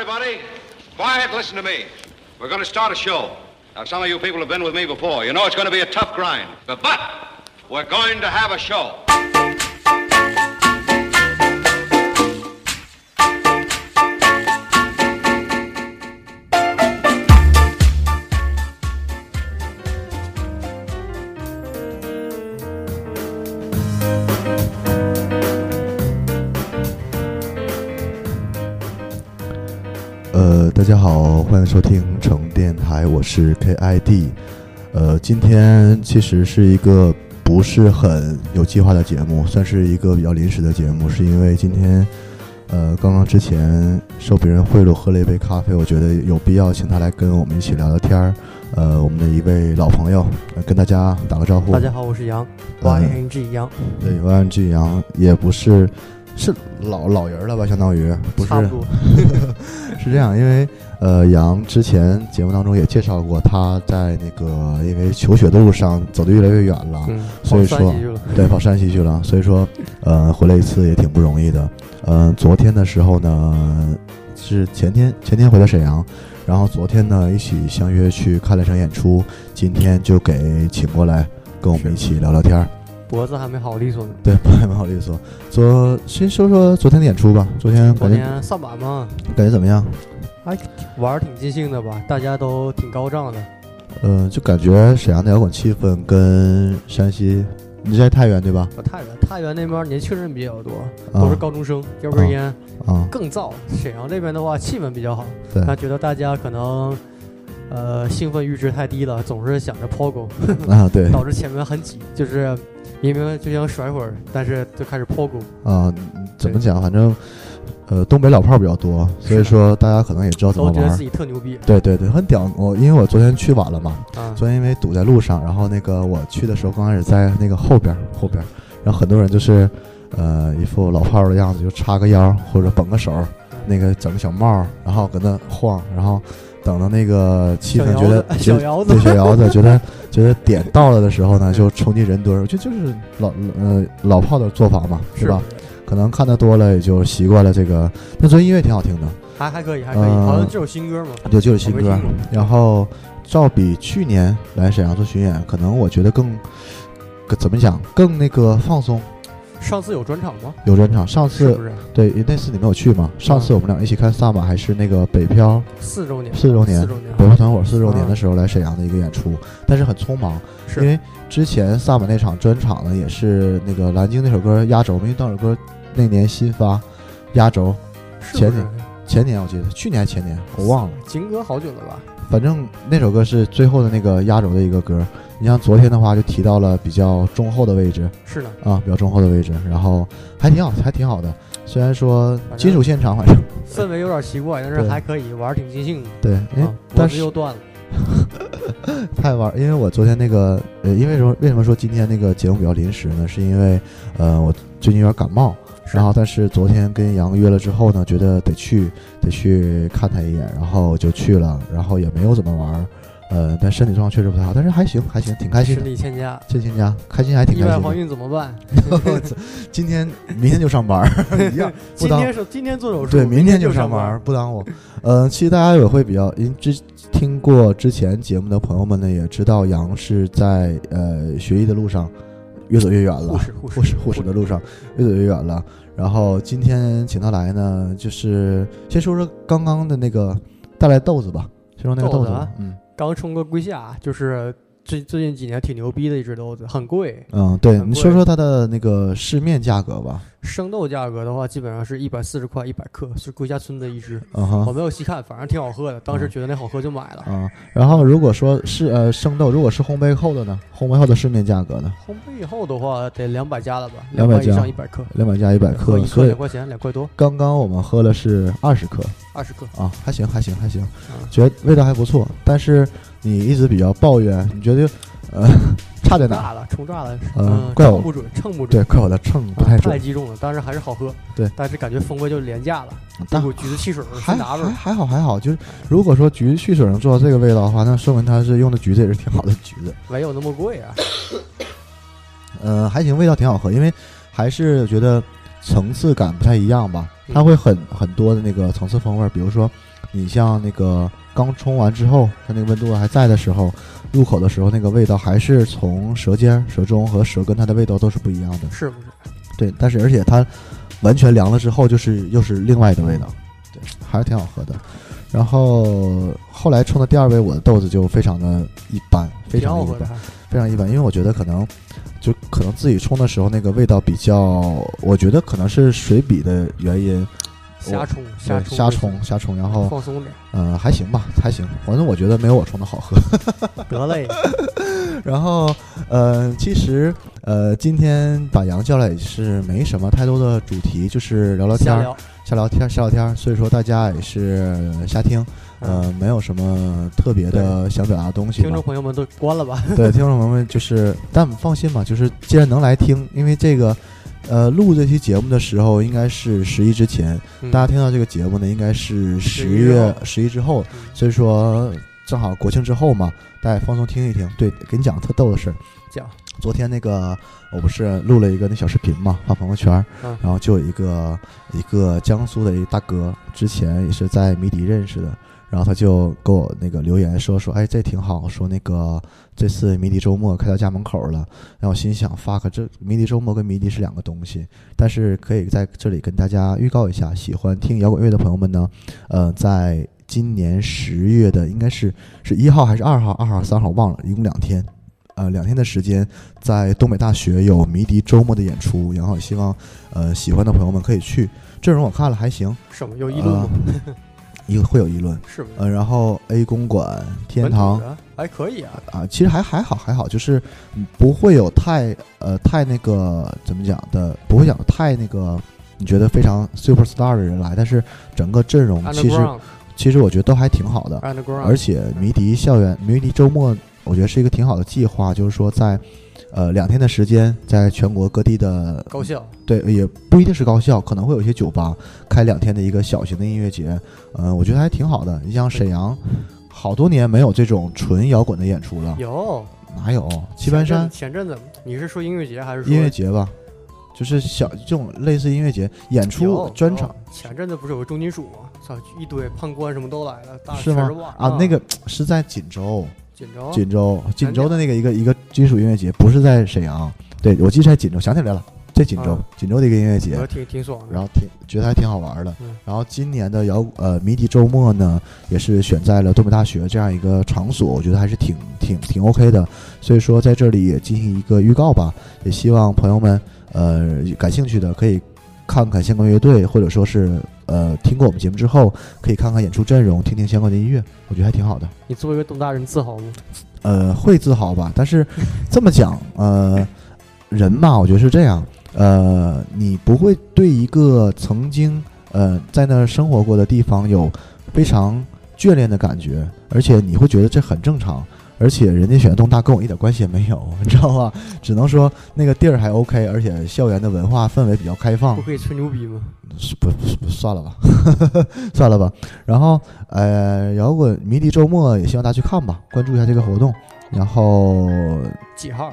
everybody. Quiet, listen to me. We're going to start a show. Now, some of you people have been with me before. You know it's going to be a tough grind. But, but we're going to have a show. 家好，欢迎收听城电台，我是 KID。呃，今天其实是一个不是很有计划的节目，算是一个比较临时的节目，是因为今天呃刚刚之前受别人贿赂喝了一杯咖啡，我觉得有必要请他来跟我们一起聊聊天儿。呃，我们的一位老朋友，呃跟大家打个招呼。大家好，我是杨嗯，Y N G 杨，对，YNG 杨也不是是老老人了吧，相当于不是。是这样，因为呃，杨之前节目当中也介绍过，他在那个因为求学的路上走得越来越远了，嗯，所以说。对，跑山西去了，所以说呃，回来一次也挺不容易的。嗯、昨天的时候呢，是前天前天回到沈阳，然后昨天呢一起相约去看了场演出，今天就给请过来跟我们一起聊聊天儿。脖子还没好利索呢。对，脖子还没好利索。昨先说说昨天的演出吧，昨天昨感觉天上板嘛，感觉怎么样？还玩儿挺尽兴的吧，大家都挺高涨的。嗯、就感觉沈阳的摇滚气氛跟山西，你在太原对吧？我太原，太原那边年轻人比较多，啊都是高中生，叼根烟啊，更燥。沈阳这边的话，气氛比较好，对他觉得大家可能。呃，兴奋阈值太低了，总是想着抛狗，啊，对 导致前面很挤，就是明明就想甩会儿，但是就开始抛狗。啊，怎么讲？反正呃，东北老炮儿比较多，所以说大家可能也知道怎么玩觉得自。己特牛逼对对对，很屌。我因为我昨天去晚了嘛，啊！昨天因为堵在路上，然后那个我去的时候刚开始在那个后边儿后边儿，然后很多人就是呃一副老炮儿的样子，就叉个腰或者绷个手儿，那个整个小帽儿，然后搁那晃，然后等到那个气氛觉得觉得小窑子对，小窑子觉得觉得点到了的时候呢，就冲进人堆儿，我觉得就是老呃老炮的做法嘛，是吧？？可能看的多了也就习惯了这个。那昨天音乐挺好听的，还还可以，还可以，呃好像这首新歌嘛。对就是新歌。然后照比去年来沈阳做巡演，可能我觉得更更怎么讲更那个放松。上次有专场吗？有专场，上次是不是对那次你没有去吗？上次我们俩一起看萨满，还是那个北漂四周年？四周年四周年。北漂团伙四周年的时候来沈阳的一个演出，但是很匆忙，因为之前萨满那场专场呢，也是那个蓝鲸那首歌压轴，因为那首歌那年新发，压轴前年前年我记得，去年还前年我忘了，情歌好久了吧？反正那首歌是最后的那个压轴的一个歌。你像昨天的话，就提到了比较中后的位置是的，啊，比较中后的位置，然后还挺好，还挺好的。虽然说金属现场，反正氛围有点奇怪，但是还可以，玩儿挺尽兴的。对，哎啊，脖但是又断了。太玩儿，因为我昨天那个呃，因为什么为什么说今天那个节目比较临时呢？是因为呃，我最近有点感冒，然后但是昨天跟杨约了之后呢，觉得得去得去看他一眼，然后就去了，然后也没有怎么玩儿，呃，但身体状况确实不太好，但是还行还行，挺开心身的。体欠佳，开心还挺意外怀。孕怎么办？今天明天就上班儿一样，今天是今天做手术，对，明天就就上班。不耽误。呃，其实大家也会比较，因之听过之前节目的朋友们呢，也知道杨是在呃学医的路上越走越远了，护士，护护士护士的路上越走越远了。然后今天请他来呢，就是先说说刚刚的那个带来豆子吧，先说那个豆子嗯刚冲个龟下，就是最最近几年挺牛逼的一只豆子，很贵。嗯，对你说说它的那个市面价格吧，生豆价格的话，基本上是一百四十块一百克，是龟下村的一只。嗯哼。我没有细看，反正挺好喝的。当时觉得那好喝就买了。啊、然后如果说是呃生豆，如果是烘焙后的呢？烘焙后的市面价格呢？烘焙以后的话得两百加了吧？200百以加上一百克，两百加一百克，一所以克两块钱，两块多，刚刚我们喝了是二十克二十克。啊，还行还行还行，嗯觉得味道还不错。但是你一直比较抱怨，你觉得呃 差在哪？炸了，冲炸了，嗯嗯，怪我称不准，称不准，对，怪我的秤不啊太准太，击中了，但是还是好喝。对但是感觉风味就廉价了，那但股橘子汽水儿还是拿味儿。还还好还好。就是如果说橘子汽水能做到这个味道的话，那说明它是用的橘子也是挺好的橘子。没有那么贵啊。嗯、还行，味道挺好喝，因为还是觉得层次感不太一样吧。它会很很多的那个层次风味儿，比如说你像那个刚冲完之后，它那个温度还在的时候，入口的时候那个味道还是从舌尖、舌中和舌根它的味道都是不一样的。是不是？对，但是而且它完全凉了之后，就是又是另外的味道，对，还是挺好喝的。然后后来冲的第二杯，我的豆子就非常的一般，非常一般，非常一般，因为我觉得可能就可能自己冲的时候那个味道比较，我觉得可能是水比的原因。瞎冲，瞎冲，瞎冲，瞎冲，然后放松点。嗯，还行吧，还行。反正我觉得没有我冲的好喝。得嘞。然后，呃，其实，呃，今天把杨叫来也是没什么太多的主题，就是聊聊天儿，瞎聊天，瞎聊天。所以说大家也是瞎听，呃，没有什么特别的想表达的东西。听众朋友们都关了吧？对，听众朋友们就是，但放心吧，就是既然能来听，因为这个。呃，录这期节目的时候应该是十一之前，大家听到这个节目呢，应该是十月十一之后，所以说正好国庆之后嘛，大家放松听一听。对，给你讲个特逗的事儿，讲昨天那个我不是录了一个那小视频嘛，发朋友圈，然后就有一个一个江苏的一大哥，之前也是在迷笛认识的。然后他就给我那个留言说说，哎，这挺好。说那个这次迷笛周末开到家门口了。然后我心想，fuck，这迷笛周末跟迷笛是两个东西。但是可以在这里跟大家预告一下，喜欢听摇滚乐的朋友们呢，呃，在今年十月的应该是是一号还是二号？二号、三号忘了，一共两天，呃，两天的时间，在东北大学有迷笛周末的演出。然后希望呃喜欢的朋友们可以去。阵容我看了还行。什么有议论吗？一个会有议论，是。呃，然后 A 公馆、天堂。还可以啊。啊，其实还还好还好，就是不会有太呃太那个怎么讲的，不会讲太那个你觉得非常 super star 的人来，但是整个阵容其实其实我觉得都还挺好的，而且迷笛校园迷笛周末，我觉得是一个挺好的计划，就是说在。呃，两天的时间，在全国各地的高校，对，也不一定是高校，可能会有一些酒吧开两天的一个小型的音乐节。嗯，我觉得还挺好的。你像沈阳，好多年没有这种纯摇滚的演出了。有哪有？棋盘山前阵子，你是说音乐节还是音乐节吧？就是小这种类似音乐节演出专场。前阵子不是有个重金属吗？操，一堆判官什么都来了，是吗？啊，那个是在锦州。锦州，锦州，锦州的那个一个一个金属音乐节，不是在沈阳，对我记得在锦州，想起来了，在锦州，锦州的一个音乐节，挺挺爽，然后挺觉得还挺好玩的。然后今年的摇呃迷笛周末呢，也是选在了东北大学这样一个场所，我觉得还是挺挺挺 OK 的。所以说在这里也进行一个预告吧，也希望朋友们呃感兴趣的可以看看相关乐队，或者说是。呃，听过我们节目之后，可以看看演出阵容，听听相关的音乐，我觉得还挺好的。你作为一个东大人，自豪吗？呃，会自豪吧。但是这么讲，呃，人嘛，我觉得是这样。呃，你不会对一个曾经呃在那生活过的地方有非常眷恋的感觉，而且你会觉得这很正常。而且人家选东大跟我一点关系也没有，你知道吧？只能说那个地儿还 OK，而且校园的文化氛围比较开放。不可以吹牛逼吗？不不，算了吧，算了吧。然后呃，摇滚迷笛周末也希望大家去看吧，关注一下这个活动。然后几号？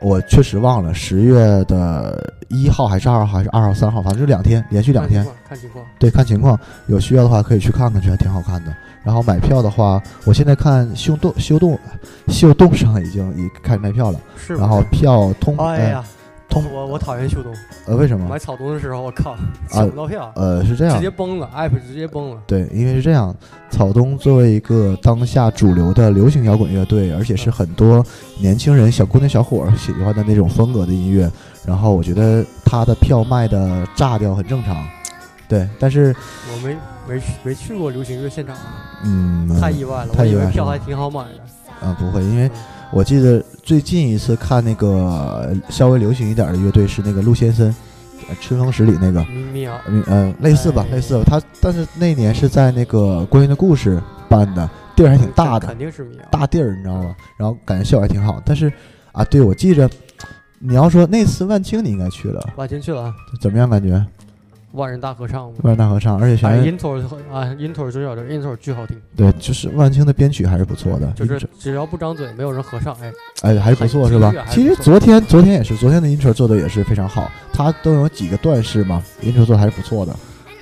我确实忘了，十月的一号还是二号还是二号三号，反正就两天，连续两天。看情况。对，看情况，有需要的话可以去看看去，还挺好看的。然后买票的话，我现在看秀动秀动秀动上已经已开始卖票了。是。然后票通哎呀，通我我讨厌秀动。呃，为什么？买草东的时候，我靠，抢不到票。呃，是这样。直接崩了，app 直接崩了。对，因为是这样，草东作为一个当下主流的流行摇滚乐队，而且是很多年轻人、小姑娘、小伙儿喜欢的那种风格的音乐，然后我觉得他的票卖的炸掉很正常。对，但是我没没没去过流行乐现场啊，嗯，太意外了，我以为票还挺好买的。啊，不会，因为我记得最近一次看那个稍微流行一点的乐队是那个陆先生，春风十里那个，嗯，类似吧，类似。他但是那年是在那个光阴的故事办的，地儿还挺大的，肯定是民谣，大地儿，你知道吗？然后感觉效果还挺好。但是啊，对，我记着，你要说那次万青，你应该去了，万青去了，怎么样感觉？万人大合唱，万人大合唱，而且全 intro 啊，intro 最小的 intro 巨好听。对，就是万青的编曲还是不错的，就是只要不张嘴，没有人合唱，哎哎，还是不错，是吧？其实昨天昨天也是，昨天的 intro 做的也是非常好，它都有几个段式嘛，intro 做的还是不错的。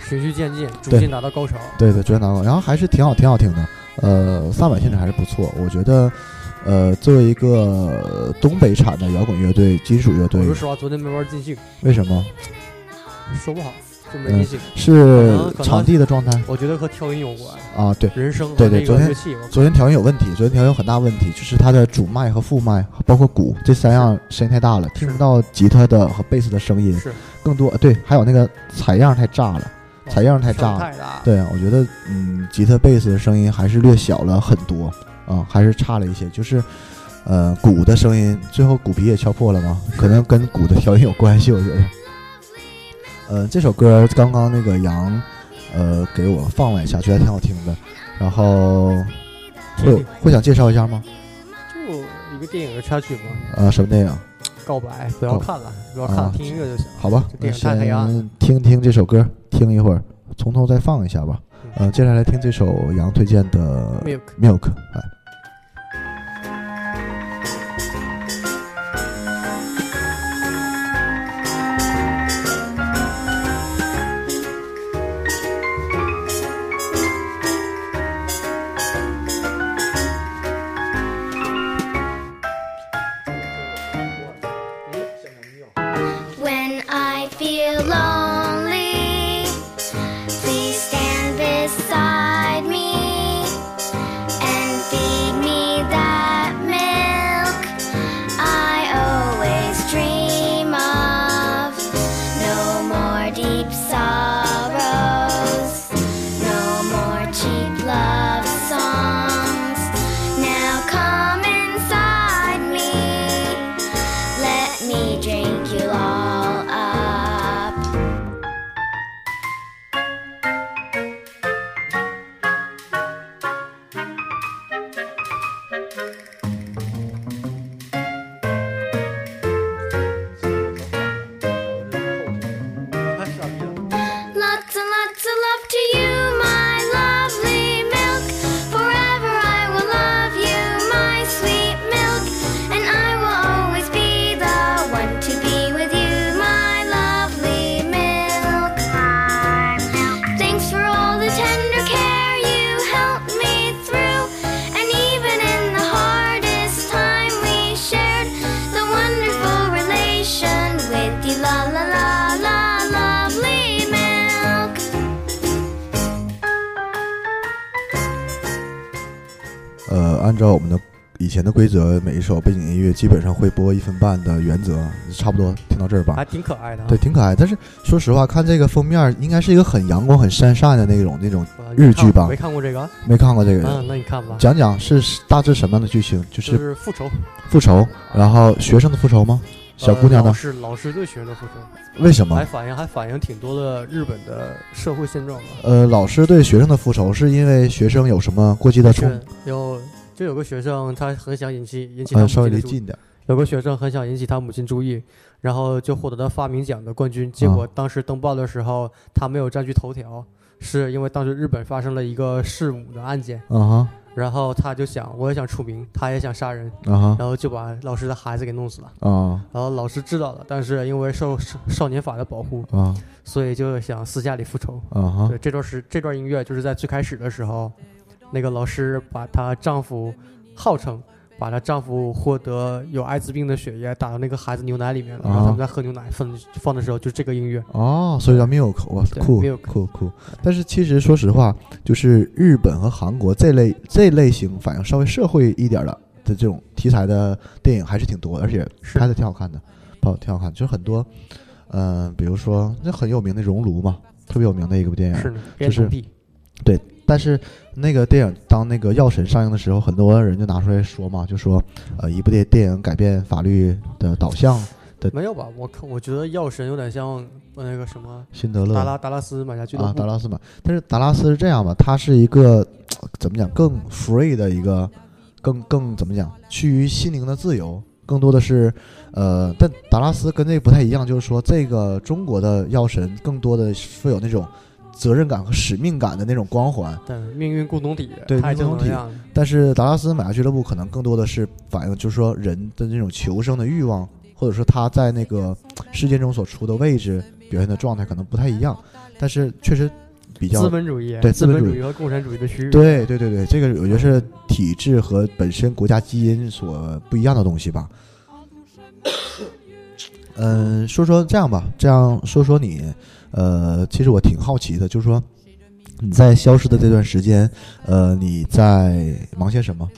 循序渐进，逐渐达到高潮。对对，逐渐达到，然后还是挺好，挺好听的。呃，萨满现场还是不错，我觉得，呃，作为一个东北产的摇滚乐队、金属乐队我说，实话，昨天没玩尽兴，为什么说不好就没嗯。是场地的状态我觉得和调音有关，啊？对，人声对对昨天。昨天调音有问题，昨天调音有很大问题，就是它的主麦和副麦，包括鼓这三样声音太大了，听不到吉他的和贝斯的声音，是更多对，还有那个采样太炸了，采样太炸了。太大。对，我觉得嗯，吉他、贝斯的声音还是略小了很多啊，还是差了一些。就是呃，鼓的声音，最后鼓皮也敲破了嘛，可能跟鼓的调音有关系，我觉得。呃，这首歌刚刚那个杨呃给我放了一下，觉得挺好听的。然后会有会想介绍一下吗？就一个电影的插曲吗，呃，什么电影？告白不要看了，不要看了，啊听音乐就行。好吧电影太听听这首歌，听一会儿，从头再放一下吧。呃，接下来听这首杨推荐的 Milk Milk，来。的规则，每一首背景音乐基本上会播一分半的原则，差不多听到这儿吧还。挺可爱的啊。对，挺可爱。但是说实话，看这个封面，应该是一个很阳光、很善善的那种那种。呃日剧吧没看过这个？没看过这个，嗯，那你看吧。讲讲是大致什么样的剧情？就就是是复仇，复仇，然后学生的复仇吗？小姑娘呢？呃老师老师对学生的复仇，为什么还？反映还反映挺多的日本的社会现状吧。呃，老师对学生的复仇是因为学生有什么过激的冲？是有就有个学生，他很想引起引起他呃，母亲的注意，离近点。有个学生很想引起他母亲注意，然后就获得了发明奖的冠军。结果啊当时登报的时候，他没有占据头条，是因为当时日本发生了一个弑母的案件，啊哈，然后他就想，我也想出名，他也想杀人，啊哈，然后就把老师的孩子给弄死了。啊然后老师知道了，但是因为受少少年法的保护，啊所以就想私下里复仇。啊哈对，这段是这段音乐就是在最开始的时候，那个老师把她丈夫号称把她丈夫获得有艾滋病的血液打到那个孩子牛奶里面了，然后他们在喝牛奶放放的时候就这个音乐。哦，所以叫 milk，哇，对酷 milk 酷酷。但是其实说实话，就是日本和韩国这类这类型反映稍微社会一点的的这种题材的电影还是挺多的，而且拍的挺好看的，拍的挺好看。就是很多，嗯、比如说那很有名的《熔炉》嘛，特别有名的一个电影。就是 B 但是那个电影当那个《药神》上映的时候，很多人就拿出来说嘛，就说呃，一部电电影改变法律的导向，没有吧？我看我觉得药神有点像呃那个什么辛德勒达拉达拉斯买家俱乐啊，达拉斯嘛。但是达拉斯是这样吧，它是一个怎么讲更 free 的一个，更更怎么讲趋于心灵的自由，更多的是呃，但达拉斯跟这个不太一样，就是说这个中国的药神更多的会有那种责任感和使命感的那种光环，对命运共同体，对共同体。但是达拉斯买家俱乐部可能更多的是反映，就是说人的那种求生的欲望，或者说他在那个世界中所处的位置，表现的状态可能不太一样，但是确实比较资本主义，对资本主义和共产主义的区别。对对对对，这个我觉得是体制和本身国家基因所不一样的东西吧。嗯，说说这样吧，这样说说你，呃，其实我挺好奇的，就是说你在消失的这段时间，呃，你在忙些什么？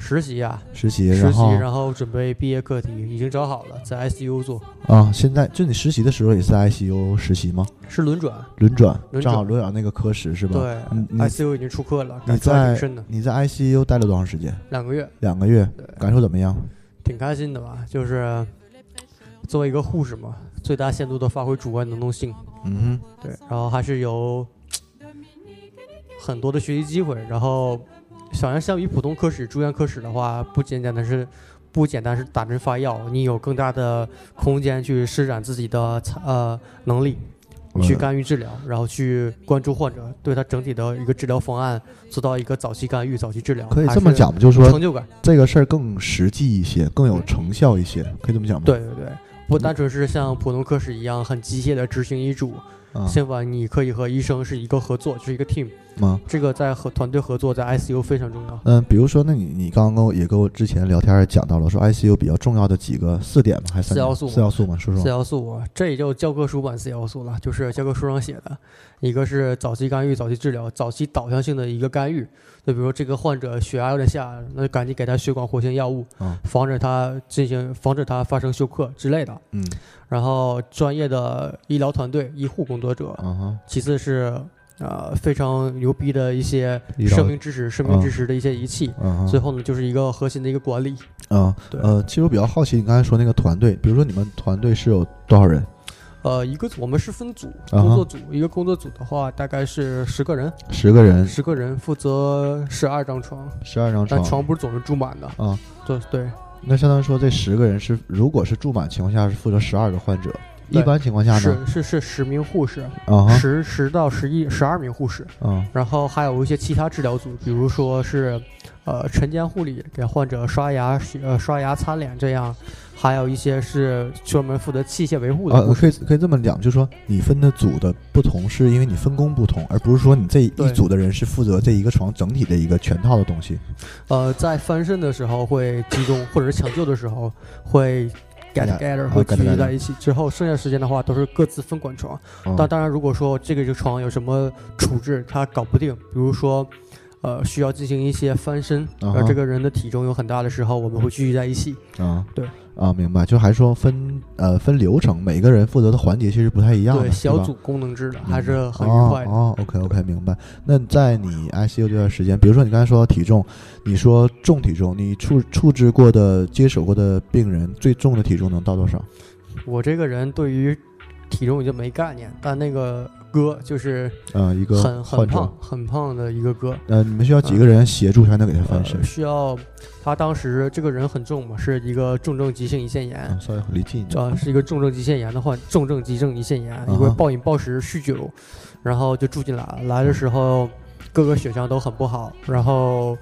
实习啊，实习，实习，然后准备毕业课题，已经找好了，在 ICU 做，啊，现在就你实习的时候也是在 ICU 实习吗？是轮转。轮转，正好轮转那个科室是吧？对，ICU 已经出课了，你在你在 ICU 待了多长时间？两个月，两个月，感受怎么样？挺开心的吧？就是作为一个护士嘛，最大限度的发挥主观能动性，嗯对，然后还是有很多的学习机会，然后想要相比普通科室、住院科室的话，不简单的是不简单是打针发药，你有更大的空间去施展自己的呃能力。去呃干预治疗，然后去关注患者，对他整体的一个治疗方案做到一个早期干预、早期治疗，可以这么讲吗？就是说成就感。这个事儿更实际一些，更有成效一些，可以这么讲吗？对对对，不单纯是像普通科室一样很机械的执行医嘱，啊，相反，你可以和医生是一个合作，就是一个 team。吗？这个在和团队合作，在 ICU 非常重要。嗯，比如说，那你你刚刚跟我也跟我之前聊天也讲到了，说 ICU 比较重要的几个四点吗？还是三点四要素四要素吗？说四说。要素，这也就教科书版四要素了，就是教科书上写的，一个是早期干预、早期治疗、早期导向性的一个干预。就比如说这个患者血压有点下，那就赶紧给他血管活性药物，嗯防止他进行防止他发生休克之类的。嗯然后专业的医疗团队、医护工作者，嗯哼，其次是呃非常牛逼的一些生命支持、生命嗯支持的一些仪器。嗯，最后呢，就是一个核心的一个管理。嗯对呃，其实我比较好奇，你刚才说那个团队，比如说你们团队是有多少人？呃，一个我们是分组工作组，一个工作组的话大概是十个人，十个人，十个人负责十二张床，十二张床但床。床不是总是住满的。啊，对对，那相当于说这十个人是，如果是住满情况下是负责十二个患者，一般情况下呢？是是是十名护士，啊，十十到十一十二名护士，嗯然后还有一些其他治疗组，比如说是呃晨间护理，给患者刷牙、洗呃刷牙、擦脸这样，还有一些是专门负责器械维护的啊，护士。可以可以这么讲，就是说你分的组的不同，是因为你分工不同，而不是说你这一组的人是负责这一个床整体的一个全套的东西。呃，在翻身的时候会集中，或者是抢救的时候会 get together，啊会聚集在一起。之后剩下时间的话都是各自分管床。嗯但当然，如果说这个这个床有什么处置他搞不定，比如说。呃，需要进行一些翻身，而这个人的体重有很大的时候，我们会聚集在一起。啊，对啊，明白。就还说分呃分流程，每个人负责的环节其实不太一样的，对，小组功能制的，还是很愉快的。哦。哦，OK OK，明白。那在你 ICU 这段时间，比如说你刚才说到体重，你说重体重，你处处置过的、接手过的病人最重的体重能到多少？我这个人对于体重已经没概念，但那个哥就是呃，一个很很胖。很胖的一个哥，呃，你们需要几个人协助才能给他翻身呃，？需要他当时这个人很重嘛，是一个重症急性胰腺炎嗯，，稍微离近一点。呃，是一个重症急腺炎的患，重症急症胰腺炎，哈因为暴饮暴食酗酒，然后就住进来了。来的时候各个血象都很不好，然后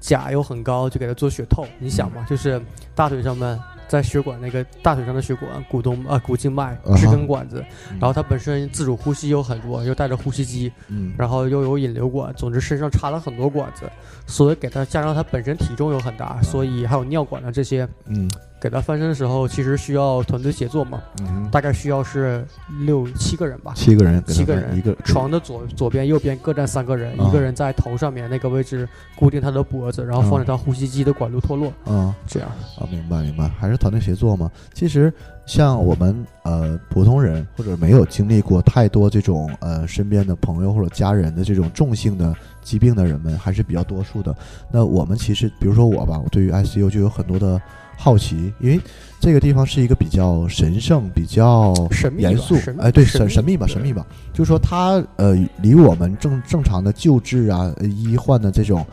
钾又很高，就给他做血透。你想嘛，就是大腿上面在血管那个大腿上的血管、股动啊、股静脉支根管子，嗯。然后他本身自主呼吸有很多，又带着呼吸机，嗯，然后又有引流管，总之身上插了很多管子，所以给他加上他本身体重又很大，所以还有尿管的这些，嗯给他翻身的时候其实需要团队协作嘛，嗯，大概需要是六七个人吧。七个人给七个人一个床的左左边、右边各站三个人，啊一个人在头上面那个位置固定他的脖子，然后防止他呼吸机的管路脱落，啊这样。啊，明白明白，还是团队协作嘛。其实像我们呃普通人或者没有经历过太多这种呃身边的朋友或者家人的这种重性的疾病的人们还是比较多数的。那我们其实比如说我吧，我对于 ICU 就有很多的好奇，因为这个地方是一个比较神圣、比较神秘严肃哎，对，神神神秘吧，神秘吧。就是说它呃离我们正正常的救治啊、呃医患的这种。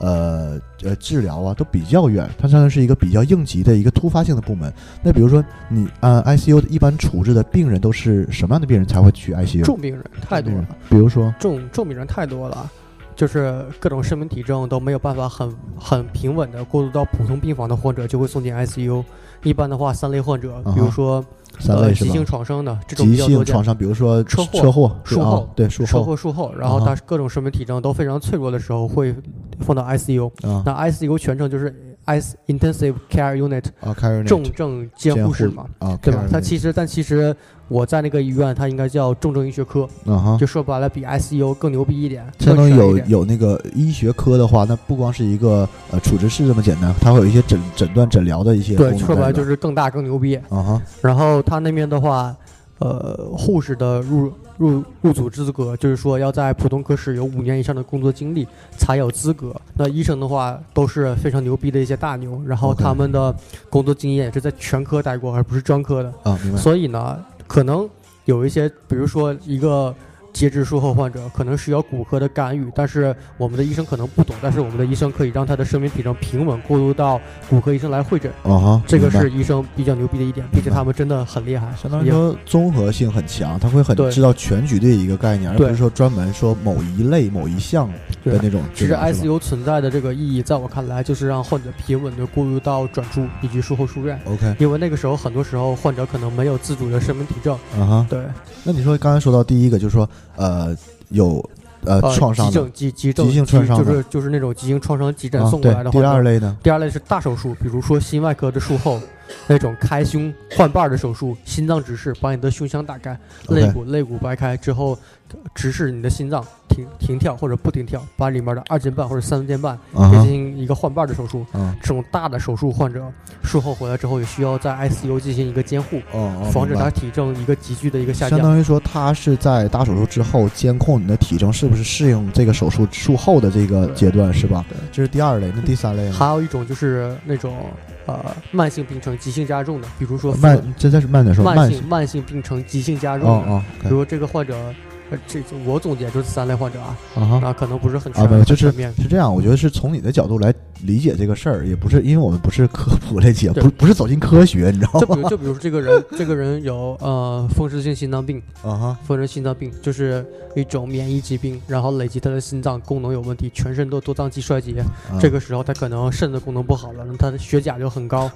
呃呃，治疗啊都比较远，它相当于是一个比较应急的一个突发性的部门。那比如说你呃，ICU 一般处置的病人都是什么样的病人才会去 ICU？重病人太多了，比如说，重重病人太多了，就是各种生命体征都没有办法很很平稳的过渡到普通病房的患者，就会送进 ICU。一般的话，三类患者，比如说呃三类是吧？急性创伤的这种急比较多见性创伤，比如说车祸车祸、术后对术后车祸术后，然后他各种生命体征都非常脆弱的时候会放到 ICU。啊那 ICU 全称就是 IC Intensive Care Unit 重症监护室嘛，啊，对吧？它其实但其实我在那个医院，它应该叫重症医学科，就说白了比 ICU 更牛逼一点，相当于有有那个医学科的话，那不光是一个呃处置室这么简单，它会有一些诊诊断诊疗的一些对，说白了就是更大更牛逼。然后他那边的话，呃，护士的入入入组资格，就是说要在普通科室有五年以上的工作经历才有资格。那医生的话都是非常牛逼的一些大牛，然后他们的工作经验也是在全科待过，而不是专科的。啊，明白所以呢，可能有一些，比如说一个截肢术后患者可能需要骨科的干预，但是我们的医生可能不懂，但是我们的医生可以让他的生命体征平稳过渡到骨科医生来会诊。啊哈，这个是医生比较牛逼的一点，并且他们真的很厉害，相当于说综合性很强，他会很知道全局的一个概念，而不是说专门说某一类某一项的那种其实治疗。是 ICU 存在的这个意义，在我看来，就是让患者平稳的过渡到转出以及术后出院。OK 因为那个时候，很多时候患者可能没有自主的生命体征，啊哈，对，那你说刚才说到第一个就是说呃有呃呃，创伤的急症急急症急性创伤就是就是那种急性创伤急诊啊送过来的，话第。二类呢第二类是大手术，比如说心外科的术后，那种开胸换瓣的手术，心脏直视，把你的胸腔打开，肋骨肋骨掰开之后，直视你的心脏停停跳或者不停跳，把里面的二尖瓣或者三尖瓣进行一个换瓣的手术。啊这种大的手术患者术后回来之后，也需要在 ICU 进行一个监护，防止他体重一个急剧的一个下降相。当于说，他是在大手术之后监控你的体重是不是适应这个手术术后的这个阶段，是吧？对这是第二类，那第三类呢？还有一种就是那种呃慢性病程急性加重的，比如说慢，这这是慢点说，慢性性。慢性病程急性加重的，哦哦比如说这个患者，呃，这我总结就是三类患者啊，啊可能不是很全，啊，就是很全面。是这样。我觉得是从你的角度来理解这个事儿，也不是因为我们不是科普类节目，不不是走进科学，你知道吗？就比如，就比如说这个人，这个人有呃风湿性心脏病，啊哈，风湿心脏病就是一种免疫疾病，然后累积他的心脏功能有问题，全身都多脏器衰竭，啊这个时候他可能肾的功能不好了，那他的血钾就很高。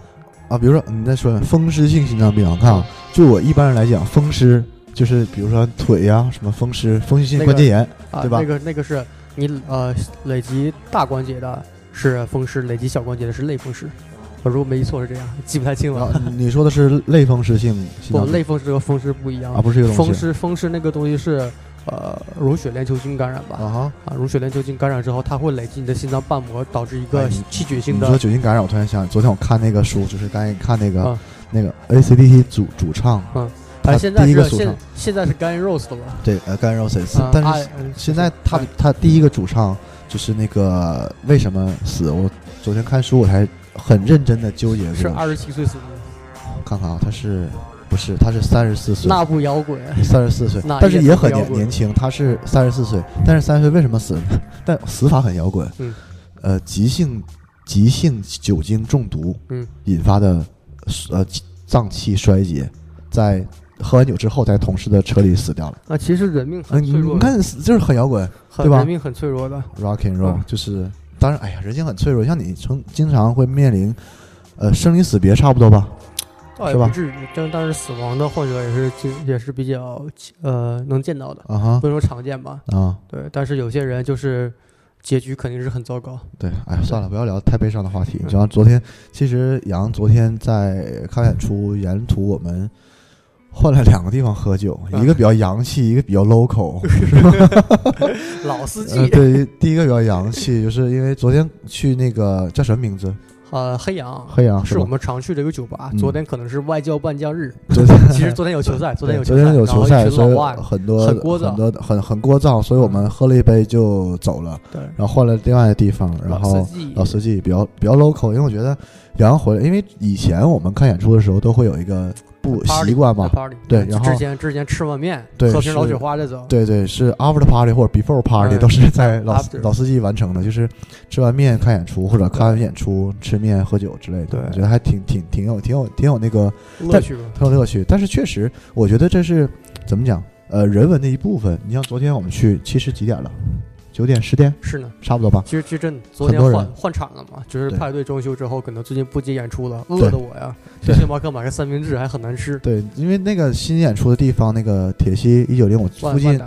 啊，比如说你再说风湿性心脏病我，看啊，就我一般人来讲，风湿就是比如说腿呀、什么风湿、风湿性关节炎啊，对吧那个那个是你呃累积大关节的是风湿，累积小关节的是类风湿。我如果没错是这样，记不太清了。你说的是类风湿性心不，脏类风湿和风湿不一样啊，。不是一个东西风湿风湿那个东西是呃溶血链球菌感染吧？啊哈。啊，溶血链球菌感染之后，它会累积你的心脏瓣膜，导致一个哎你气血性你的说酒精感染，我突然想，昨天我看那个书，就是刚才看那个、啊那个 AC/DC 主主唱，哎，他现在是现第一个主唱现在是 Guns N' Roses 了吧？对，呃，Guns N' Roses，、啊但是现在他哎他第一个主唱就是那个为什么死？我昨天看书我才很认真的纠结过，是二十七岁死的，看看啊，他是不是他是三十四岁？那不摇滚。三十四岁，但是也也很年年轻，他是三十四岁，但是三十岁为什么死？但死法很摇滚，嗯，呃，急性急性酒精中毒，嗯，引发的呃脏器衰竭，在喝完酒之后，在同事的车里死掉了。啊，其实人命很脆弱的，你看就是很摇滚对吧人命很脆弱的。，rock and roll，、嗯就是当然，哎呀，人性很脆弱，像你成经常会面临呃生离死别，差不多吧？是吧倒也不至于，但但是死亡的患者也是也是比较呃能见到的，啊哈不能说常见吧。啊，对，但是有些人就是结局肯定是很糟糕。对，哎，算了，不要聊太悲伤的话题。嗯就像昨天，其实杨昨天在看演出，沿途我们换了两个地方喝酒，嗯一个比较洋气，一个比较 local 是。老司机。呃，，对，第一个比较洋气，就是因为昨天去那个叫什么名字？呃，黑羊黑羊吧是我们常去的一个酒吧。嗯。昨天可能是外教半将日，昨天其实昨天有球赛，昨天有球赛昨赛，天有球赛，所以，很多很聒噪。很多很很聒噪，所以我们喝了一杯就走了，对，然后换了另外的地方，然老后司机。老司机比较比较 local，因为我觉得杨回来，因为以前我们看演出的时候都会有一个不习惯嘛，party，对然后之前之前吃碗面，对喝瓶老雪花再走，对对，是 after party 或者 before party 嗯都是在老老司机完成的，就是吃完面看演出或者看完演出吃面喝酒之类的，对我觉得还挺挺挺有挺有挺有那个乐趣吧。挺有乐趣。但是确实，我觉得这是怎么讲？呃，人文的一部分。你像昨天我们去，其实几点了？九点十点是呢。差不多吧。其实其实真的，昨天换换场了嘛，就是派对装修之后，可能最近不接演出了，饿的我呀，去星巴克买个三明治还很难吃。对，因为那个新演出的地方，那个铁西一九零，我附近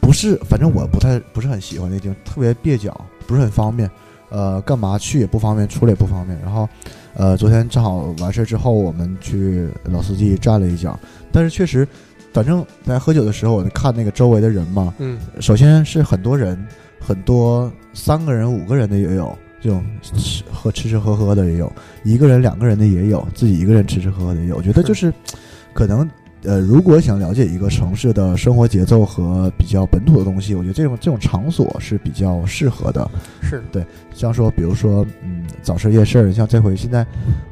不是，反正我不太不是很喜欢那地方，特别蹩脚，不是很方便。呃，干嘛去也不方便，出来也不方便。然后，呃，昨天正好完事儿之后，我们去老司机站了一脚，但是确实，反正在喝酒的时候，我就看那个周围的人嘛，嗯，首先是很多人，很多三个人、五个人的也有，这种吃喝吃吃喝喝的也有，一个人、两个人的也有，自己一个人吃吃喝喝的也有。我觉得就是，可能呃，如果想了解一个城市的生活节奏和比较本土的东西，我觉得这种这种场所是比较适合的。是对像说，比如说，嗯，早市夜市儿，像这回现在，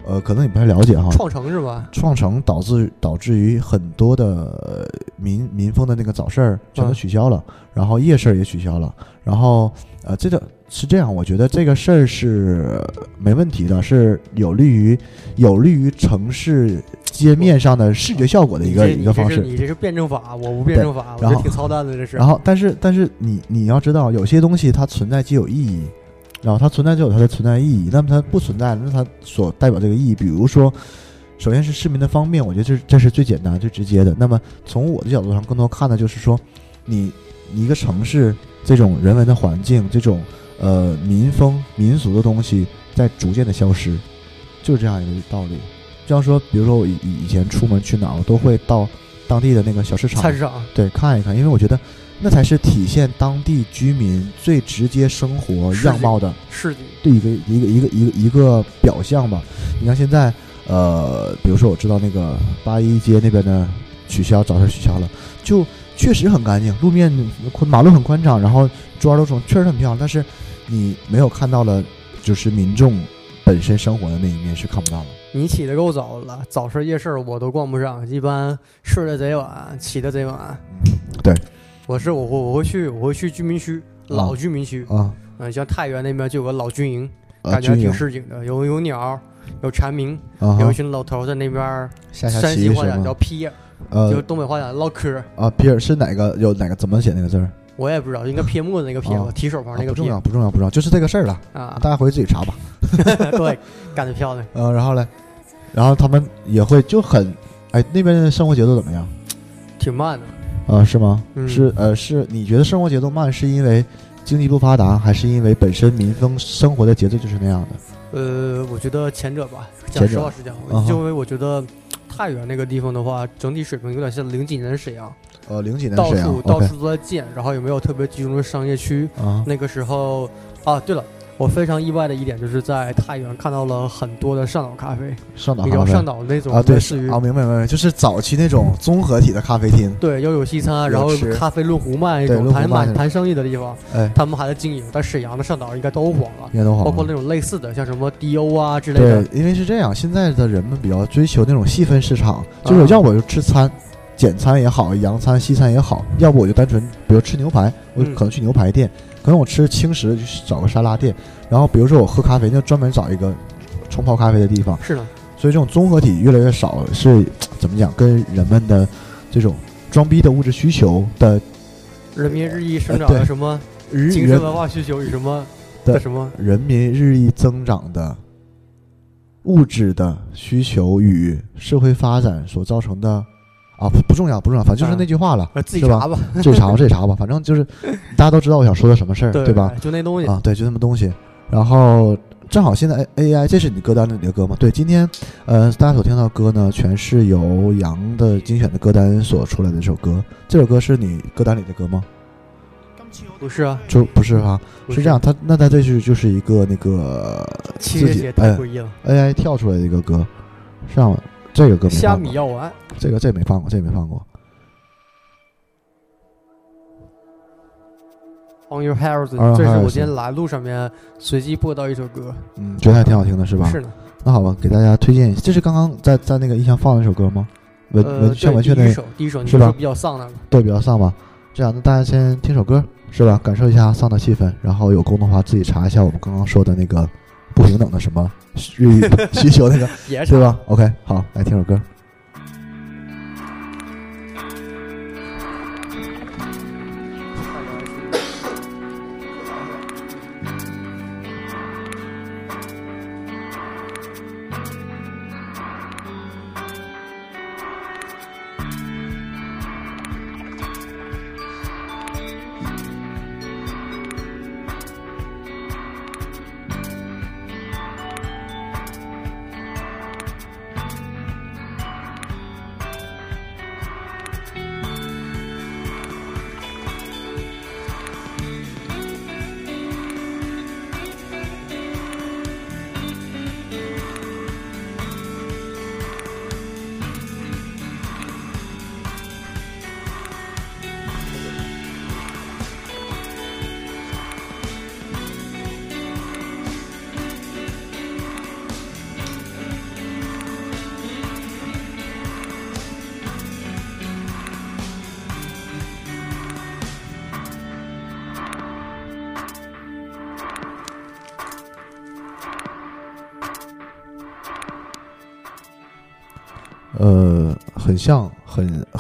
呃，可能你不太了解哈，创城是吧？创城导致导致于很多的呃民民风的那个早市儿全都嗯取消了，然后夜市儿也取消了，然后呃，这个是这样，我觉得这个事儿是没问题的，是有利于有利于城市街面上的视觉效果的一个一个方式。你这是辩证法，我不辩证法，我觉得挺操蛋的，这是。然后，但是但是你你要知道，有些东西它存在即有意义，然后它存在就有它的存在意义。那么它不存在，那它所代表这个意义，比如说，首先是市民的方便，我觉得这是这是最简单最直接的。那么从我的角度上，更多看的就是说，你你一个城市这种人文的环境，这种呃民风民俗的东西在逐渐的消失，就是这样一个道理。就像说，比如说我以以以前出门去哪儿，我都会到当地的那个小市场菜市场对，看一看，因为我觉得那才是体现当地居民最直接生活样貌的市集，的一个一个一个一个一个表象吧。你看现在，呃，比如说我知道那个八一街那边的取消早市取消了，就确实很干净，路面宽马路很宽敞，然后砖儿都种确实很漂亮，但是你没有看到了，就是民众本身生活的那一面是看不到的。你起的够早的了，早市夜市我都逛不上，一般睡得贼晚，起得贼晚。对，我是我会我会去我会去居民区，老居民区，啊，嗯，像太原那边就有个老军营，呃，感觉还挺市井的，有有鸟，有蝉鸣，啊，有一群老头在那边下下山棋是西话讲叫吗？撇，呃就是东北话讲唠嗑。啊，皮尔是哪个？有哪个怎么写那个字儿？我也不知道，应该 撇木的那个撇吧哦，提手旁那个撇啊不重要，不重要，不重要，就是这个事儿了，啊，大家回去自己查吧。对，干得漂亮。嗯，然后嘞，然后他们也会就很，哎，那边的生活节奏怎么样？挺慢的。啊，是吗？嗯是呃，是你觉得生活节奏慢，是因为经济不发达，还是因为本身民风生活的节奏就是那样的？呃，我觉得前者吧，讲实话实讲，就因为我觉得太原那个地方的话，整体水平有点像零几年的沈阳，呃，零几年到沈阳处到处都在建，然后也没有特别集中的商业区。啊，那个时候啊，对了。我非常意外的一点就是在太原看到了很多的上岛咖啡，上岛比较上岛那种啊，对，类似于啊，明白明白，就是早期那种综合体的咖啡厅，对要有西餐，然后咖啡论壶卖那对种谈论壶卖那种买谈生意的地方，哎，他们还在经营。但沈阳的上岛应该都黄了，应该都黄了。包括那种类似的，像什么 DO 啊之类的对，因为是这样，现在的人们比较追求那种细分市场，就是啊要不我就吃餐，简餐也好，洋餐、西餐也好，要不我就单纯，比如吃牛排，我嗯可能去牛排店，可能我吃轻食就找个沙拉店，然后比如说我喝咖啡，就专门找一个冲泡咖啡的地方，是的，所以这种综合体越来越少，是怎么讲？跟人们的这种装逼的物质需求的人民日益生长的什么精神文化需求与什么的的什么人民日益增长的物质的需求与社会发展所造成的啊，不不重要，不重要，反正就是那句话了，呃自己是吧查吧，自己查吧，自己查吧，反正就是 大家都知道我想说的什么事儿，对吧？？就那东西，啊，对，就那么东西。然后正好现在 A I，这是你歌单里的歌吗？对，今天呃，大家所听到的歌呢，全是由杨的精选的歌单所出来的这首歌。这首歌是你歌单里的歌吗？不是啊，就不是哈，不是这样，他那他这是就是一个那个自己哎，AI 跳出来的一个歌，上这个歌没虾，米药丸，这个这没放过，这没放过。On Your Your 这是我今天来路上面随机播到一首歌，嗯，觉得还挺好听的是吧？是的，那好吧，给大家推荐一下，这是刚刚在在那个音箱放的那首歌吗？文呃，文像对，文雀那第一首，第一首你是吧比较丧那个，对比较丧吧？这样，那大家先听首歌是吧？感受一下丧的气氛，然后有空的话自己查一下我们刚刚说的那个不平等的什么 日语 需求那个，对吧？OK，好，来听首歌。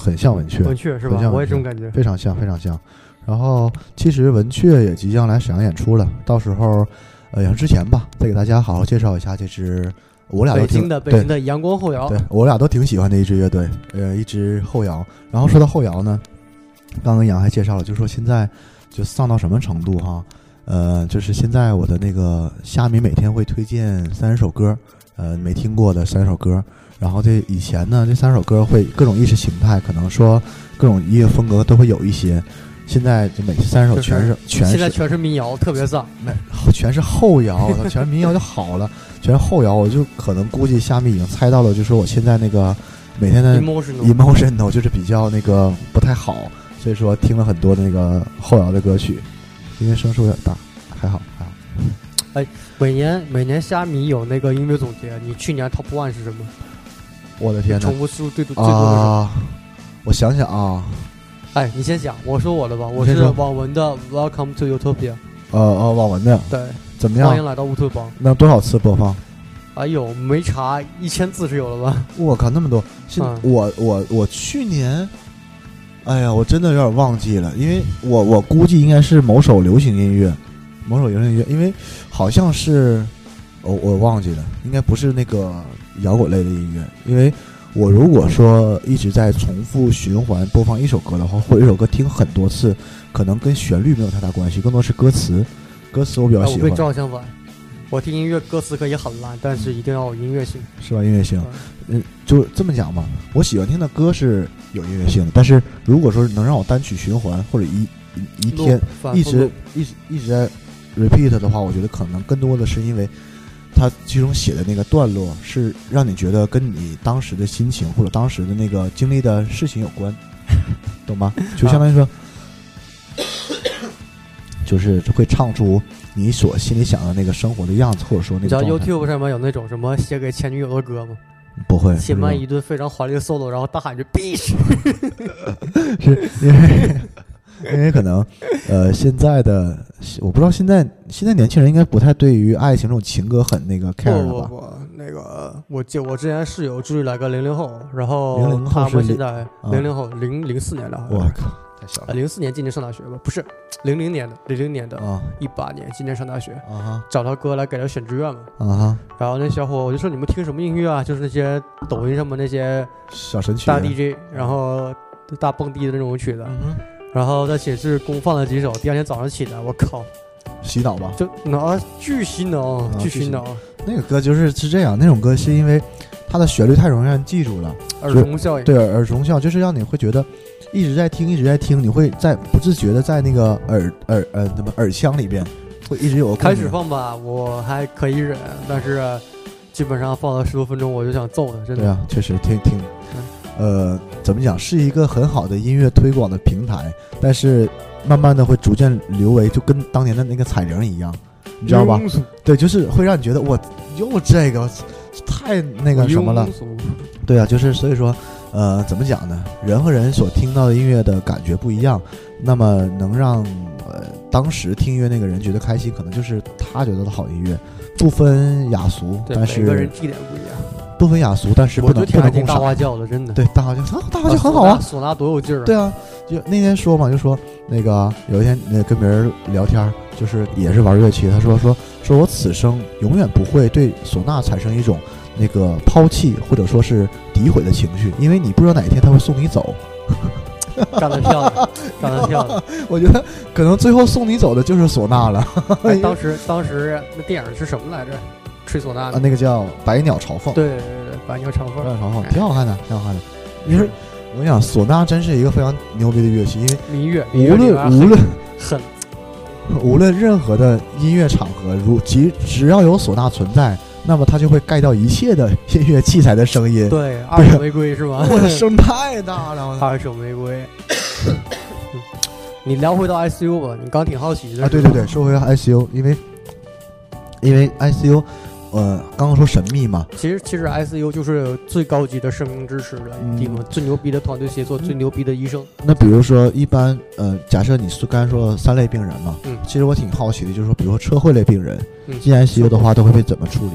很很像文雀，文雀是吧像？我也这种感觉。非常像，非常像。然后其实文雀也即将来沈阳演出了，到时候呃，演出之前吧，再给大家好好介绍一下这支我俩都挺北京的北对京的阳光后摇，对我俩都挺喜欢的一支乐队，呃，一支后摇。然后说到后摇呢，刚刚杨还介绍了，就说现在就丧到什么程度哈？呃，就是现在我的那个虾米每天会推荐三十首歌，呃，没听过的三十首歌。然后这以前呢，这三十首歌会各种意识形态，可能说各种音乐风格都会有一些。现在就每三十首全是全现在是全是民谣，特别丧。全是后摇，我操，全是民谣就好了，全是后摇，我就可能估计虾米已经猜到了，就是我现在那个每天的 emotional，emotional 就是比较那个不太好，所以说听了很多的那个后摇的歌曲，因为声势有点大，还好还好。哎每年每年虾米有那个音乐总结，你去年 top one 是什么？我的天呐重复次数最多最多的是！我想想啊，哎，你先讲，我说我的吧，我是先说网文的 Welcome to Utopia，呃呃，网文的对，怎么样？欢迎来到乌托邦。那多少次播放？哎呦，没查一千字是有了吧？我靠，那么多！现嗯我我我去年，哎呀，我真的有点忘记了，因为我我估计应该是某首流行音乐，某首流行音乐，因为好像是我我忘记了，应该不是那个摇滚类的音乐，因为我如果说一直在重复循环播放一首歌的话，或者一首歌听很多次，可能跟旋律没有太大关系，更多是歌词，歌词我比较喜欢，正好相反，我听音乐歌词可以很烂，但是一定要有音乐性。是吧？音乐性。嗯嗯，就这么讲吧，我喜欢听的歌是有音乐性的，但是如果说能让我单曲循环或者一一一天一直一直一直在 repeat 的话，我觉得可能更多的是因为它其中写的那个段落是让你觉得跟你当时的心情或者当时的那个经历的事情有关，懂吗？就相当于说，就是会唱出你所心里想的那个生活的样子，或者说那你知道。YouTube 上面有那种什么写给前女友的歌吗？不会，写不知道满一顿非常华丽的 solo，然后大喊一句 “bitch”。是因为因为可能呃现在的我不知道现在现在年轻人应该不太对于爱情这种情歌很那个 care 了吧？不不不，那个我记我之前室友就是来个零零后，然后他们现在啊零零后零零四年的，我靠，太小啊了零四年今年上大学吧？不是零零年的，零零年的，啊一八年今年上大学，啊找他哥来给他选志愿嘛。哈啊哈！然后那小伙我就说你们听什么音乐啊？就是那些抖音上面那些小神曲大 DJ，然后大蹦迪的那种曲子。嗯然后在寝室公放了几首，第二天早上起来，我靠，洗脑吧。就那巨洗脑，啊巨洗脑，那个歌就是是这样，那种歌是因为它的旋律太容易让人记住了，耳聋效应。对耳耳聋效，就是让你会觉得一直在听，一直在听，你会在不自觉的在那个耳耳呃怎么耳腔里边会一直有开始放吧，我还可以忍，但是基本上放了十多分钟，我就想揍他，真的。对啊，确实挺挺，呃，怎么讲，是一个很好的音乐推广的平台，但是慢慢的会逐渐流为，就跟当年的那个彩铃一样，你知道吧？对，就是会让你觉得我又这个太那个什么了对啊，就是所以说，呃，怎么讲呢？人和人所听到的音乐的感觉不一样，那么能让呃当时听音乐那个人觉得开心，可能就是他觉得的好音乐，不分雅俗，对，但每个人是地点不一样。不分雅俗，但是不我能不能共赏。花轿的，真的。对，大花轿，啊大花轿啊很好啊。唢呐多有劲儿啊！对啊，就那天说嘛，就说那个有一天那跟别人聊天儿，就是也是玩乐器，他说说说我此生永远不会对唢呐产生一种那个抛弃或者说是诋毁的情绪，因为你不知道哪一天他会送你走。干得漂亮，干得漂亮。我觉得可能最后送你走的就是唢呐了哎，当时当时那电影是什么来着？吹唢呐啊，的。那个叫《百鸟朝凤》，对对对对，百鸟朝凤百。鸟朝凤挺好看的，挺好看的。因为我跟你讲，唢呐真是一个非常牛逼的乐器，因为民乐，无论无论很无论任何的音乐场合，如即只要有唢呐存在，那么它就会盖掉一切的音乐器材的声音。对二手玫瑰是吧？我的声太大了，二手玫瑰。嗯你聊回到 ICU 吧，你刚挺好奇的啊！对对对，，说回 ICU，因为因为 ICU，呃，刚刚说神秘嘛，其实其实 ICU 就是最高级的生命支持的地方，最牛逼的团队协作，最牛逼的医生。那比如说，一般呃，假设你是刚才说三类病人嘛，嗯。其实我挺好奇的，就是说，比如说车祸类病人嗯。进 ICU 的话，都会被怎么处理？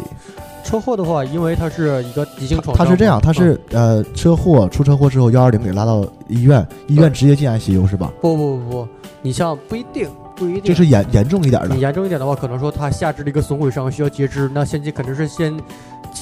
车祸的话，因为它是一个急性创伤嘛，他是这样，他是呃车祸出车祸之后幺二零给拉到医院，医院直接进 ICU 是吧？不不不不，你像不一定不一定，就是严严重一点的。你严重一点的话，可能说他下肢的一个损毁伤需要截肢，那先期肯定是先，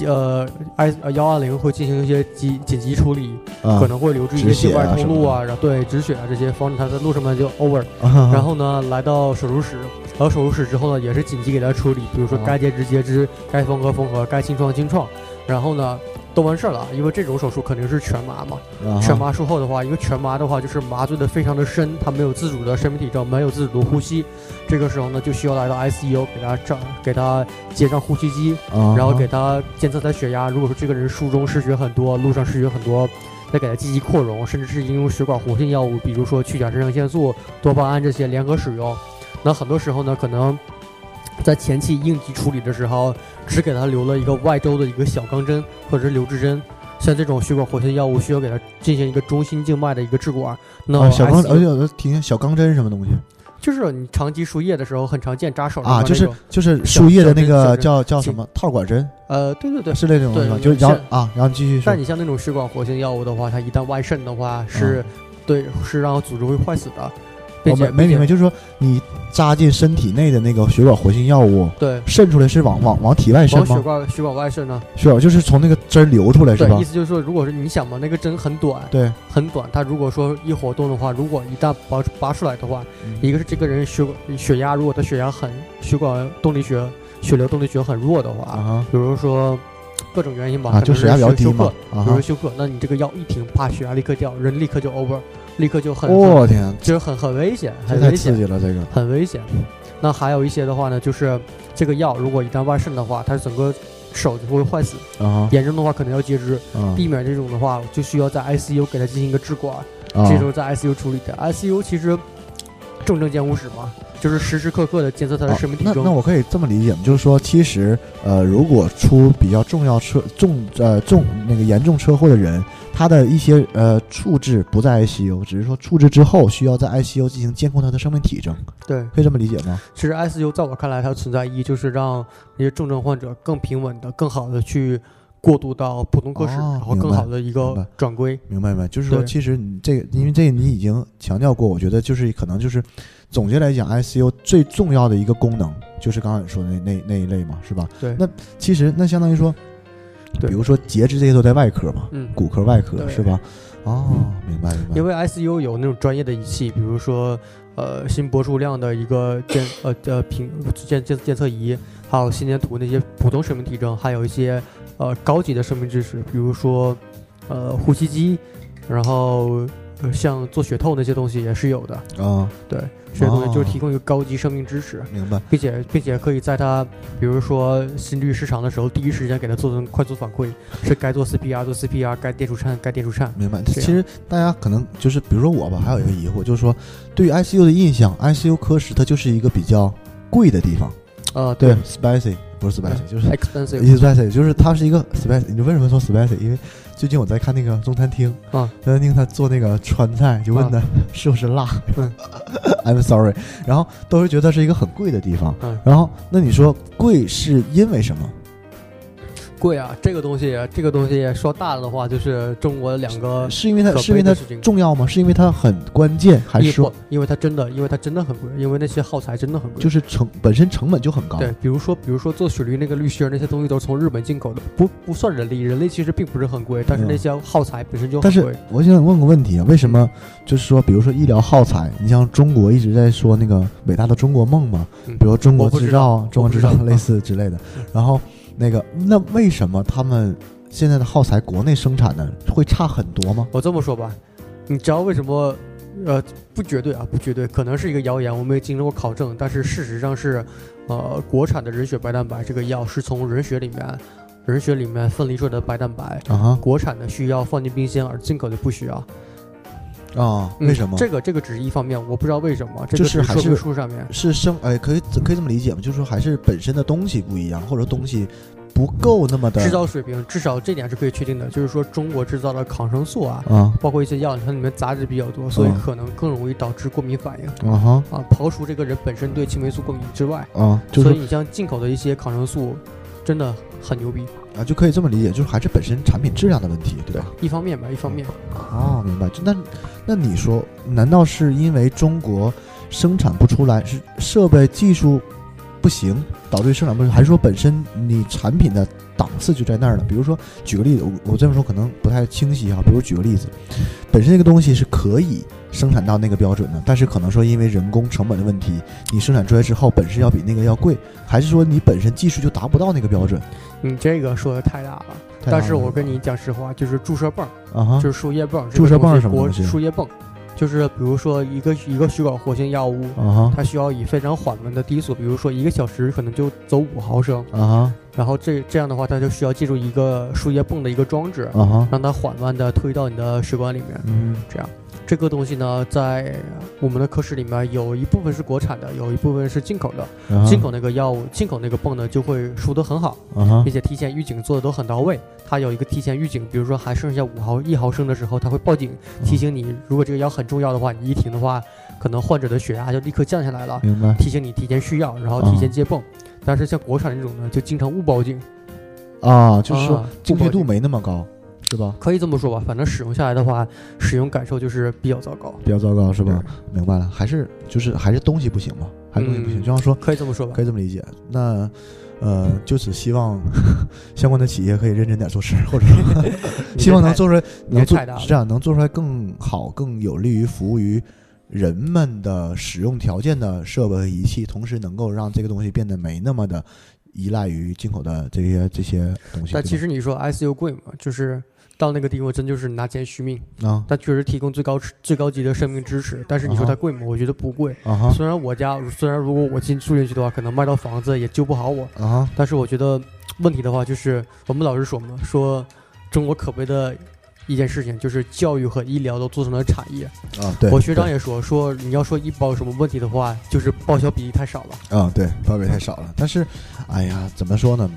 呃，I 呃幺二零会进行一些紧紧急处理，啊，可能会留置一些血静脉啊通路啊，然后对止血啊这些，防止他在路上面就 over。啊然后呢，来到手术室，到手术室之后呢，也是紧急给他处理，比如说啊。该截肢截肢，该缝合缝合，该清创清创，然后呢。都完事儿了，因为这种手术肯定是全麻嘛。啊全麻术后的话，因为全麻的话就是麻醉的非常的深，他没有自主的生命体征，没有自主的呼吸，这个时候呢就需要来到 ICU 给他上给他接上呼吸机，啊然后给他监测他血压。如果说这个人术中失血很多，路上失血很多，再给他积极扩容，甚至是应用血管活性药物，比如说去甲肾上腺素、多巴胺这些联合使用。那很多时候呢，可能在前期应急处理的时候，只给他留了一个外周的一个小钢针或者是留置针。像这种血管活性药物需要给他进行一个中心静脉的一个置管，那啊小钢，而且我听见小钢针什么东西就是你长期输液的时候很常见扎手啊？就是就是输液的那个叫叫什么套管针，呃，对对对。是那种东西吗？对就是然后啊，然后继续说但你像那种血管活性药物的话，它一旦外渗的话，是、对是让组织会坏死的，并没没明白，就是说你扎进身体内的那个血管活性药物对。渗出来是往往往体外渗往血？管血管外渗呢？血管就是从那个针流出来是吧，意？思就是说，如果是你想嘛，那个针很短，对，很短，它如果说一活动的话，如果一旦拔拔出来的话，嗯一个是这个人血管血压，如果他血压很血管动力学血流动力学很弱的话，啊比如说各种原因吧，啊，就血压比较低嘛，啊比如说！休克，那你这个药一停，啪，血压立刻掉，人立刻就 over，立刻就很，我天，就是很很危险，很危险，刺激了，这个很危险。那还有一些的话呢，就是这个药如果一旦外渗的话，它整个手就会坏死，啊严重的话可能要截肢。啊避免这种的话，就需要在 ICU 给它进行一个置管，啊这时候在 ICU 处理的。ICU 其实重症监护室嘛，就是时时刻刻的监测他的生命体征。那我可以这么理解吗？就是说，其实呃，如果出比较重要车重呃重那个严重车祸的人，他的一些呃处置不在 ICU，只是说处置之后需要在 ICU 进行监控它的生命体征，对，可以这么理解吗？其实 ICU 在我看来，它的存在意义就是让那些重症患者更平稳的、更好的去过渡到普通科室，哦然后更好的一个转归。明白没？就是说，其实你这个，因为这个你已经强调过，我觉得就是可能就是总结来讲，ICU 最重要的一个功能就是刚刚你说的那那那一类嘛，是吧？对那其实那相当于说，对比如说截肢这些都在外科嘛，嗯，骨科外科是吧？哦，明白明白。因为 ICU 有那种专业的仪器，比如说呃心搏数量的一个监呃呃评监监监测仪，还有心电图那些普通生命体征，还有一些呃高级的生命知识，比如说呃呼吸机，然后呃像做血透那些东西也是有的。啊，对，这些东西就是哦提供一个高级生命支持，明白。并且并且可以在他比如说心律失常的时候，第一时间给他做成快速反馈，是该做 CPR 做 CPR，该电除颤该电除颤。明白。其实大家可能就是，比如说我吧，还有一个疑惑，就是说，对于 ICU 的印象，ICU 科室它就是一个比较贵的地方。啊，对，spicy 不是 spicy，就是，expensive。spicy，就是它是一个 spicy。你为什么说 spicy？因为最近我在看那个中餐厅，啊，中餐厅他做那个川菜，就问他 是不是辣。嗯 I'm sorry，然后都是觉得是一个很贵的地方。嗯，然后那你说贵是因为什么？贵啊，这个东西，这个东西说大了的话，就是中国两个是因为它是因为它。重要吗？是因为它很关键，还是说因为它真的，因为它真的很贵，因为那些耗材真的很贵。就是成本身成本就很高？对，比如说，比如说做雪梨那个滤芯儿那些东西都是从日本进口的，不不算人力，人力其实并不是很贵，但是嗯那些耗材本身就但是。我想问个问题啊，为什么就是说，比如说医疗耗材，你像中国一直在说那个伟大的中国梦嘛，嗯比如中国制造道、中国制造类似之类的嗯。然后那个，那为什么他们现在的耗材国内生产的会差很多吗？我这么说吧，你知道为什么？呃，不绝对啊，不绝对，可能是一个谣言，我没有经过考证，但是事实上是，呃，国产的人血白蛋白这个药是从人血里面，人血里面分离出来的白蛋白，啊哈国产的需要放进冰箱，而进口的不需要。啊，嗯为什么？这个这个只是一方面，我不知道为什么，这就是还个说明是书上面。是生哎，可以可以这么理解吗？就是说还是本身的东西不一样，或者东西不够那么的制造水平，至少这点是可以确定的，就是说中国制造的抗生素啊，啊包括一些药，它里面杂质比较多，所以嗯可能更容易导致过敏反应啊哈啊。刨除这个人本身对青霉素过敏之外，啊，就是所以你像进口的一些抗生素，真的很牛逼。啊，就可以这么理解，就是还是本身产品质量的问题，对吧？一方面吧，一方面，哦，明白。就那那你说，难道是因为中国生产不出来，是设备技术不行导致生产不出来，还是说本身你产品的档次就在那儿呢？比如说，举个例子，我我这么说可能不太清晰哈。比如举个例子，本身这个东西是可以生产到那个标准的，但是可能说因为人工成本的问题，你生产出来之后本身要比那个要贵，还是说你本身技术就达不到那个标准？你这个说的太大了。大但是我跟你讲实话，就是注射泵，啊就是输液泵。注射泵是什么东西？输液泵，就是比如说一个一个血管活性药物，啊它需要以非常缓慢的低速，比如说一个小时可能就走五毫升，啊哈然后这这样的话，它就需要借助一个输液泵的一个装置，让它缓慢的推到你的血管里面。嗯这样，这个东西呢，在我们的科室里面有一部分是国产的，有一部分是进口的。进口那个药物，进口那个泵呢，就会输得很好，并且提前预警做的都很到位。它有一个提前预警，比如说还剩下五毫一毫升的时候，它会报警提醒你，如果这个药很重要的话，你一停的话，可能患者的血压就立刻降下来了，明白提醒你提前续药，然后提前接泵。但是像国产这种呢，就经常误报警，啊，就是说啊精确度没那么高，是吧？可以这么说吧。反正使用下来的话，使用感受就是比较糟糕，比较糟糕是吧？明白了，还是就是还是东西不行嘛，还是东西不行。嗯就像说，可以这么说吧可。以这么理解。那呃，就此希望 相关的企业可以认真点做事，或者说希望能做出来，你能做太大了是这样，能做出来更好、更有利于服务于人们的使用条件的设备和仪器，同时能够让这个东西变得没那么的依赖于进口的这些这些东西。但其实你说 ICU 贵嘛，就是到那个地方真就是拿钱续命。啊它确实提供最高最高级的生命支持，但是你说它贵吗？我觉得不贵。啊哈虽然我家虽然如果我进住进去的话，可能卖到房子也救不好我，啊但是我觉得问题的话就是我们老是说嘛，说中国可悲的一件事情就是教育和医疗都做成了产业。啊！对，我学长也说说你要说医保有什么问题的话，就是报销比例太少了。啊，对，报备太少了。但是，哎呀，怎么说呢？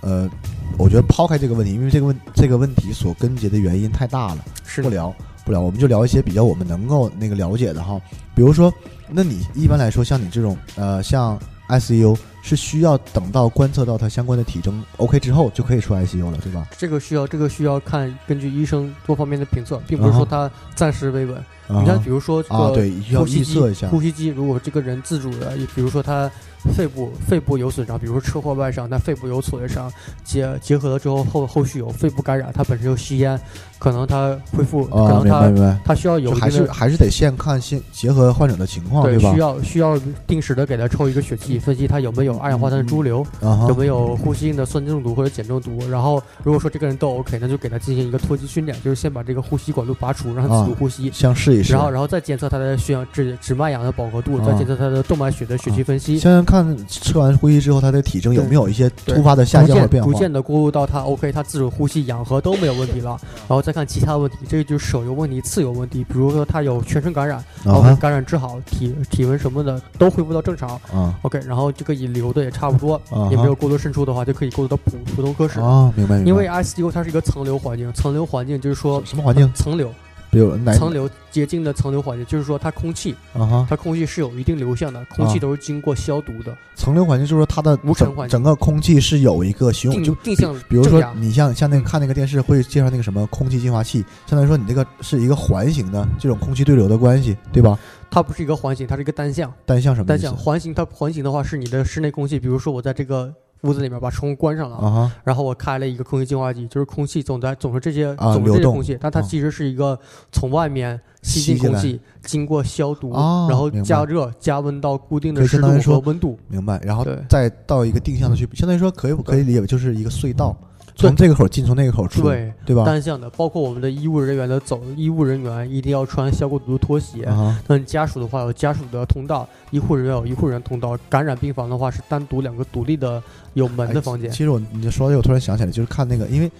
呃，我觉得抛开这个问题，因为这个问这个问题所根结的原因太大了，是的，不聊不聊，我们就聊一些比较我们能够那个了解的哈。比如说，那你一般来说，像你这种呃，像 ICU 是需要等到观测到它相关的体征 OK 之后就可以出 ICU 了，对吧？这个需要这个需要看根据医生多方面的评测，并不是说他暂时维稳。啊你像比如说这啊，个对，呼吸机预测一下，呼吸机如果这个人自主的，比如说他肺部肺部有损伤，比如说车祸外伤，他肺部有损伤，结结合了之后后后续有肺部感染，他本身又吸烟，可能他恢复，可能他。他需要有还是还是得先看先结合患者的情况，吧对需？要需要定时的给他抽一个血气，分析他有没有二氧化碳潴留，啊哈有没有呼吸性的酸中毒或者碱中毒。然后如果说这个人都 OK，那就给他进行一个脱机训练，就是先把这个呼吸管路拔除，让他自主呼吸。先试一试，然后，然后再检测他的血氧脂脂脉氧的饱和度，再啊监测他的动脉血的血气分析，先先看测完呼吸之后，他的体征有没有一些突发的下降或变化逐。渐的过渡到他 OK，他自主呼吸、氧合都没有问题了，然后再看其他问题，这个就是手有问题、次有问题，比如说他有全身感染，然后啊感染治好，体体温什么的都恢复到正常啊，OK，然后这个引流的也差不多，啊也没有过多渗出的话，就可以过渡到普普通科室。啊，明白明白。因为 ICU 它是一个层流环境，层流环境就是说什么环境？层流，比如哪层流洁净的层流环境，就是说它空气，啊哈？它空气是有一定流向的，空气都是经过消毒的，层流环境就是说它的整无尘环境整个空气是有一个循环，就定定向比如说你像像那个看那个电视会介绍那个什么空气净化器，相当于说你这个是一个环形的这种空气对流的关系，对吧？它不是一个环形，它是一个单向。单向什么单向？环形，它环形的话是你的室内空气，比如说我在这个屋子里面把窗户关上了，然后我开了一个空气净化机，就是空气总在总是这些、啊总是这些空气，但它啊。其实是一个从外面吸吸进空气，经过消毒，哦然后加热加温到固定的湿度和温度。明白，然后对。再到一个定向的去，相当于说可以可以理解为就是一个隧道，对从这个口进，从那个口出，对，对吧？单向的，包括我们的医务人员的走，医务人员一定要穿消过毒的拖鞋。那你家属的话有家属的通道，医护人员有医护人员通道，感染病房的话是单独两个独立的有门的房间哎。其实我你说这个，我突然想起来，就是看那个，因为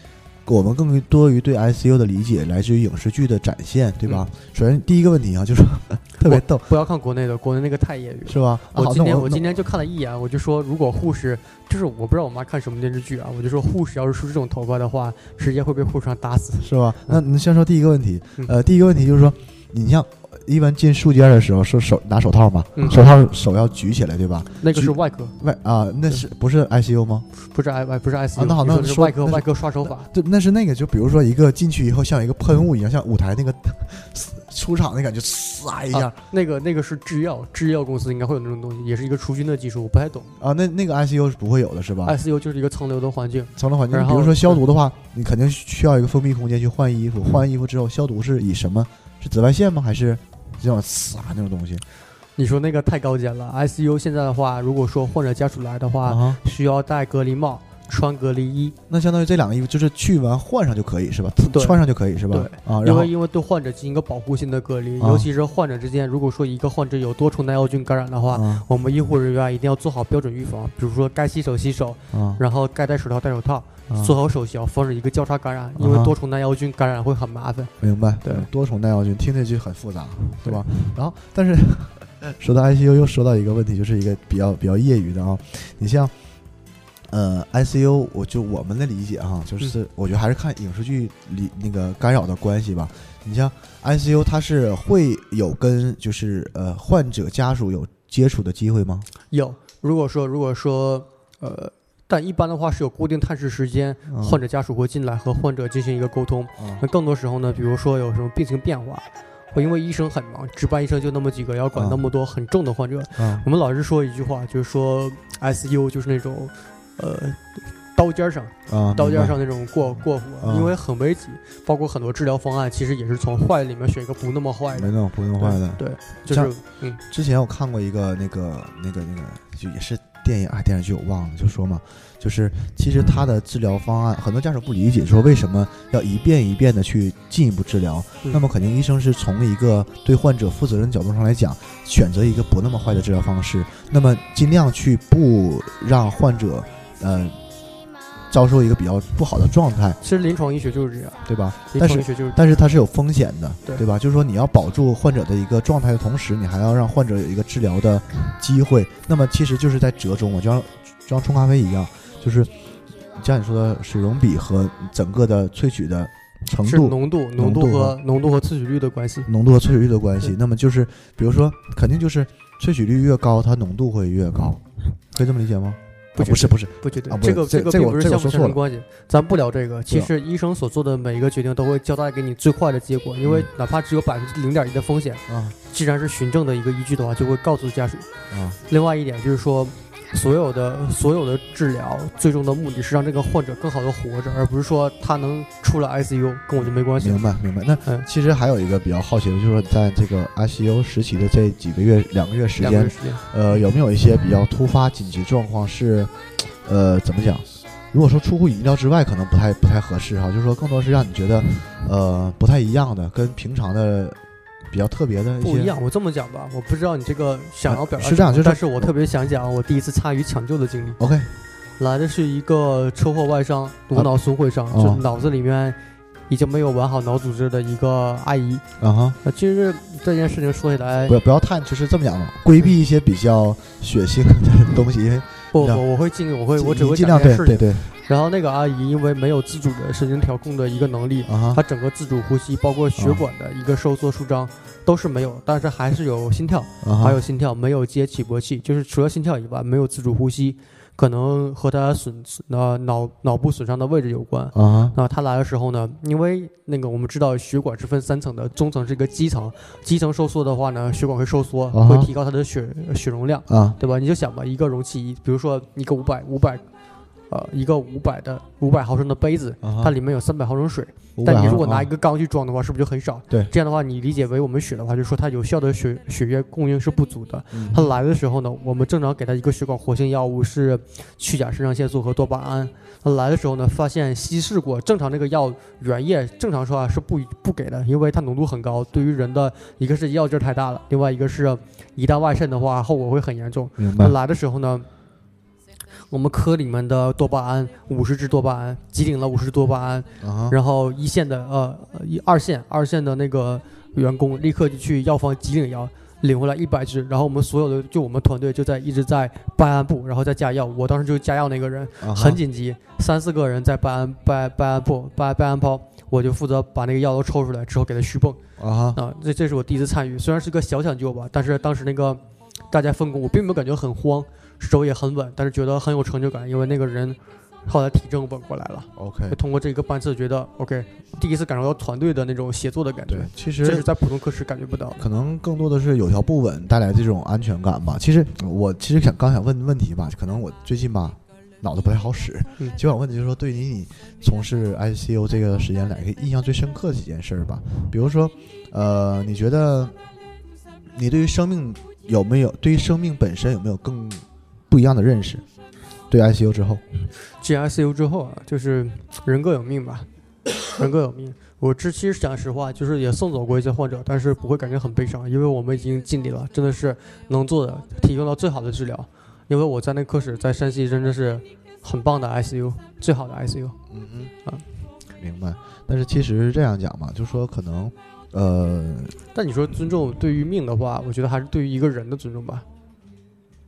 我们更多于对 ICU 的理解来自于影视剧的展现，对吧？首先第一个问题啊，就是 特别逗，不要看国内的，国内那个太业余。是吧？啊我今天我今天就看了一眼，我就说，如果护士就是我不知道我妈看什么电视剧啊，我就说护士要是梳这种头发的话，直接会被护士长打死。是吧？那你先说第一个问题，嗯呃，第一个问题就是说，你像一般进术间的时候是手拿手套嘛，嗯手套手要举起来，对吧？那个是外科，外啊，那是不是 ICU 吗？不是 I 不是 ICU，、啊那好那是外科那是外科刷手法。对，那是那个，就比如说一个进去以后，像一个喷雾一样，像舞台那个出场那感觉，唰一下啊，那个那个是制药，制药公司应该会有那种东西，也是一个除菌的技术，我不太懂。啊，那那个 ICU 是不会有的，是吧？ICU 就是一个层流的环境，层流环境，然后比如说消毒的话，你肯定需要一个封闭空间去换衣服，换完衣服之后消毒是以什么？是紫外线吗？还是这种呲那种东西？你说那个太高阶了。ICU 现在的话，如果说患者家属来的话，啊，需要戴隔离帽、穿隔离衣，那相当于这两个衣服就是去完换上就可以是吧？对穿上就可以是吧？对啊，然后因为因为对患者进行一个保护性的隔离，啊尤其是患者之间，如果说一个患者有多重耐药菌感染的话，啊我们医护人员一定要做好标准预防，比如说该洗手洗手，啊然后该戴手套戴手套，啊做好手消，防止一个交叉感染，因为多重耐药菌感染会很麻烦。明白，对多重耐药菌听着就很复杂，对吧？然后，但是 说到 ICU 又说到一个问题，就是一个比较比较业余的啊，你像呃 ICU，我就我们的理解哈，就是我觉得还是看影视剧里那个干扰的关系吧。你像 ICU，它是会有跟就是呃患者家属有接触的机会吗？有，如果说如果说呃，但一般的话是有固定探视时间，嗯患者家属会进来和患者进行一个沟通。啊那更多时候呢，比如说有什么病情变化，会因为医生很忙，值班医生就那么几个，要管啊那么多很重的患者。啊我们老是说一句话，就是说 ICU 就是那种呃刀尖上啊，刀尖上那种过过火，啊因为很危急，包括很多治疗方案其实也是从坏里面选一个不那么坏的。没那么不那么坏的。对，就是嗯之前我看过一个那个那个那个，就也是电影啊电视剧，我忘了，就说嘛，就是其实他的治疗方案，很多家属不理解，说为什么要一遍一遍的去进一步治疗？嗯那么肯定医生是从一个对患者负责任角度上来讲，选择一个不那么坏的治疗方式，那么尽量去不让患者，呃，遭受一个比较不好的状态，其实临床医学就是这样，对吧？临但是床医学就是但是它是有风险的，对吧？就是说你要保住患者的一个状态的同时，你还要让患者有一个治疗的机会。那么其实就是在折中，我就像就像冲咖啡一样，就是像你说的水溶比和整个的萃取的程度、浓度、浓度和浓度和萃取率的关系。浓度和萃取率的关系。那么就是比如说，肯定就是萃取率越高，它浓度会越高，可以这么理解吗？不是不是。不绝对，啊不是这个个这这个并不是相这个我说错了。辅相成关系，咱不聊这个。其实医生所做的每一个决定都会交代给你最坏的结果，因为嗯。哪怕只有百分之零点一的风险，啊。既然是循证的一个依据的话，就会告诉家属。啊。另外一点就是说，所有的所有的治疗最终的目的是让这个患者更好的活着，而不是说他能出了 ICU 跟我就没关系。明白明白。那嗯，其实还有一个比较好奇的，就是说在这个 ICU 实习的这几个月两个月时间两个月，时间，呃，有没有一些比较突发紧急状况是，呃，怎么讲？如果说出乎意料之外，可能不太不太合适哈，就是说更多是让你觉得，呃，不太一样的，跟平常的比较特别的不一样。我这么讲吧，我不知道你这个想要表达是这样就是但是我特别想讲我第一次参与抢救的经历。OK 来的是一个车祸外伤、颅脑损毁伤，哦就脑子里面已经没有完好脑组织的一个阿姨。啊哈，呃，其实这件事情说起来不，要不要太就是这么讲嘛，规避一些比较血腥的东西，因为不我会尽，我会我只会尽。量对对对然后那个阿姨因为没有自主的神经调控的一个能力，啊她整个自主呼吸，包括血管的一个收缩舒张都是没有，但是还是有心跳，啊还有心跳，没有接起搏器，就是除了心跳以外，没有自主呼吸，可能和她损呃脑脑部损伤的位置有关。啊那他来的时候呢，因为那个我们知道血管是分三层的，中层是一个基层，基层收缩的话呢，血管会收缩，会提高它的血血容量，啊。对吧？你就想吧，一个容器，比如说一个五百五百，呃，一个五百的五百毫升的杯子，它里面有三百毫升水，但你如果拿啊一个缸去装的话，是不是就很少？对这样的话你理解为我们血的话，就是说它有效的血血液供应是不足的。它来的时候呢，我们正常给它一个血管活性药物是去甲肾上腺素和多巴胺。它来的时候呢，发现稀释过，正常这个药原液正常说啊是不不给的，因为它浓度很高，对于人的一个是药劲儿太大了，另外一个是一旦外渗的话，后果会很严重。明白来的时候呢，我们科里面的多巴胺五十支多巴胺，集领了五十支多巴胺，然后一线的呃呃一二线二线的那个员工立刻就去药房集领药，领回来一百支，然后我们所有的就我们团队就在一直在办案部，然后再加药。我当时就是加药那个人，很紧急，三四个人在办案办办案部办办案包，我就负责把那个药都抽出来之后给他续泵啊哈啊。这这是我第一次参与，虽然是个小抢救吧，但是当时那个大家分工，我并没有感觉很慌，手也很稳，但是觉得很有成就感，因为那个人后来体证稳过来了。，OK，通过这个班次，觉得 OK，第一次感受到团队的那种协作的感觉对，，其这是实在普通课时感觉不到。可能更多的是有条不紊带来这种安全感吧。其实我其实想刚想问问题吧，可能我最近吧脑子不太好使，嗯就想问的就是说，对于你从事 ICU 这个时间来，印象最深刻的几件事儿吧。比如说，呃，你觉得你对于生命有没有对于生命本身有没有更不一样的认识？对 ICU 之后，进 ICU 之后啊，就是人各有命吧，人各有命。我之其实讲实话，就是也送走过一些患者，但是不会感觉很悲伤，因为我们已经尽力了，真的是能做的，提供到最好的治疗。因为我在那科室在山西真的是很棒的 ICU，最好的 ICU。嗯嗯啊，明白。但是其实是这样讲嘛，就说可能，呃，但你说尊重对于命的话，我觉得还是对于一个人的尊重吧，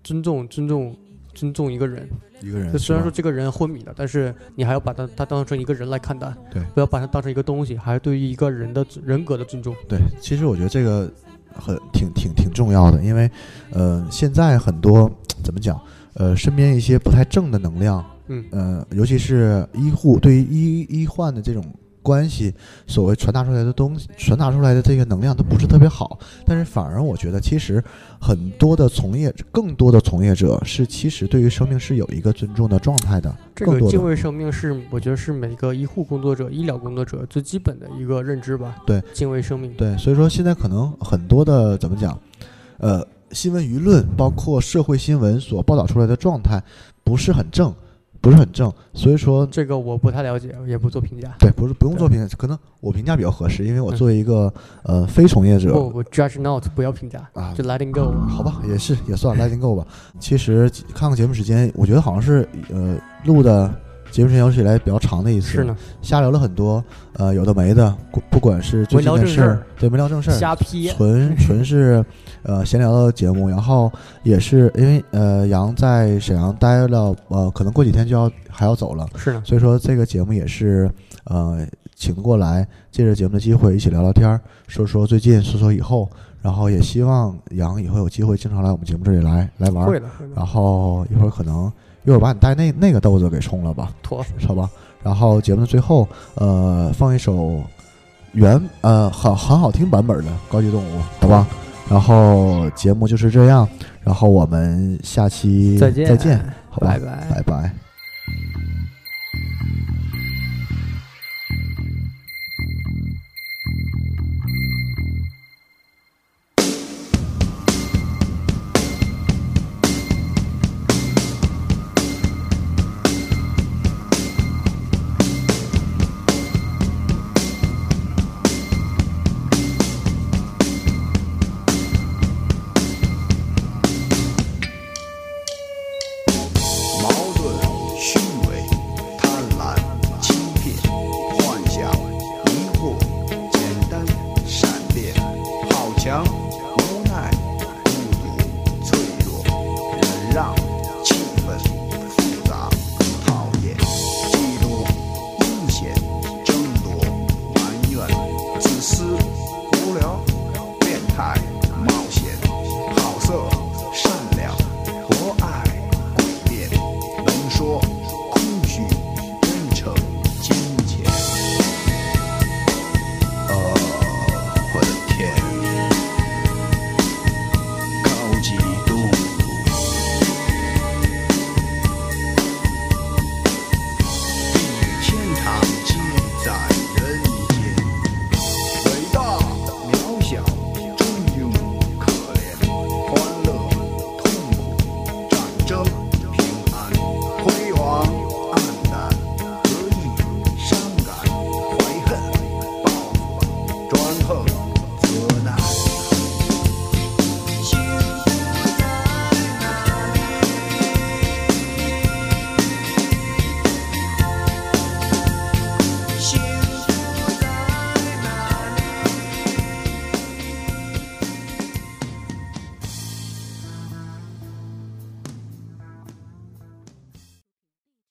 尊重尊重尊重一个人。一个人就虽然说这个人昏迷了，但是你还要把他他当成一个人来看待，对不要把他当成一个东西，还是对于一个人的人格的尊重。对，其实我觉得这个很挺挺挺重要的，因为呃，现在很多怎么讲，呃，身边一些不太正的能量，嗯呃，尤其是医护对于医医患的这种关系，所谓传达出来的东西，传达出来的这个能量都不是特别好。但是反而我觉得，其实很多的从业，更多的从业者是其实对于生命是有一个尊重的状态的，这。个敬畏生命是我觉得是每个医护工作者、医疗工作者最基本的一个认知吧。对，敬畏生命。对，所以说现在可能很多的怎么讲，呃，新闻舆论包括社会新闻所报道出来的状态不是很正，不是很正，所以说这个我不太了解，也不做评价。对，不是不用做评价，可能我评价比较合适，因为我作为一个呃非从业者不不，judge not，不要评价，啊就 letting go。好吧，也是也算 letting go 吧。其实看看节目时间，我觉得好像是呃录的节目时间有史以来比较长的一次，是呢，瞎聊了很多呃有的没的，不不管是最没聊正事儿，对，没聊正事儿，瞎批。纯纯是呃闲聊的节目，然后也是因为呃杨在沈阳待了呃可能过几天就要还要走了，是的，所以说这个节目也是呃请过来，借着节目的机会一起聊聊天儿，说说最近，说说以后，然后也希望杨以后有机会经常来我们节目这里来来玩儿，会的，会的然后一会儿可能一会儿把你带那那个豆子给冲了吧，妥。好吧？然后节目的最后呃放一首原呃很很好听版本的《高级动物》，好吧？然后节目就是这样，然后我们下期再见，再见，好吧？拜拜。拜拜。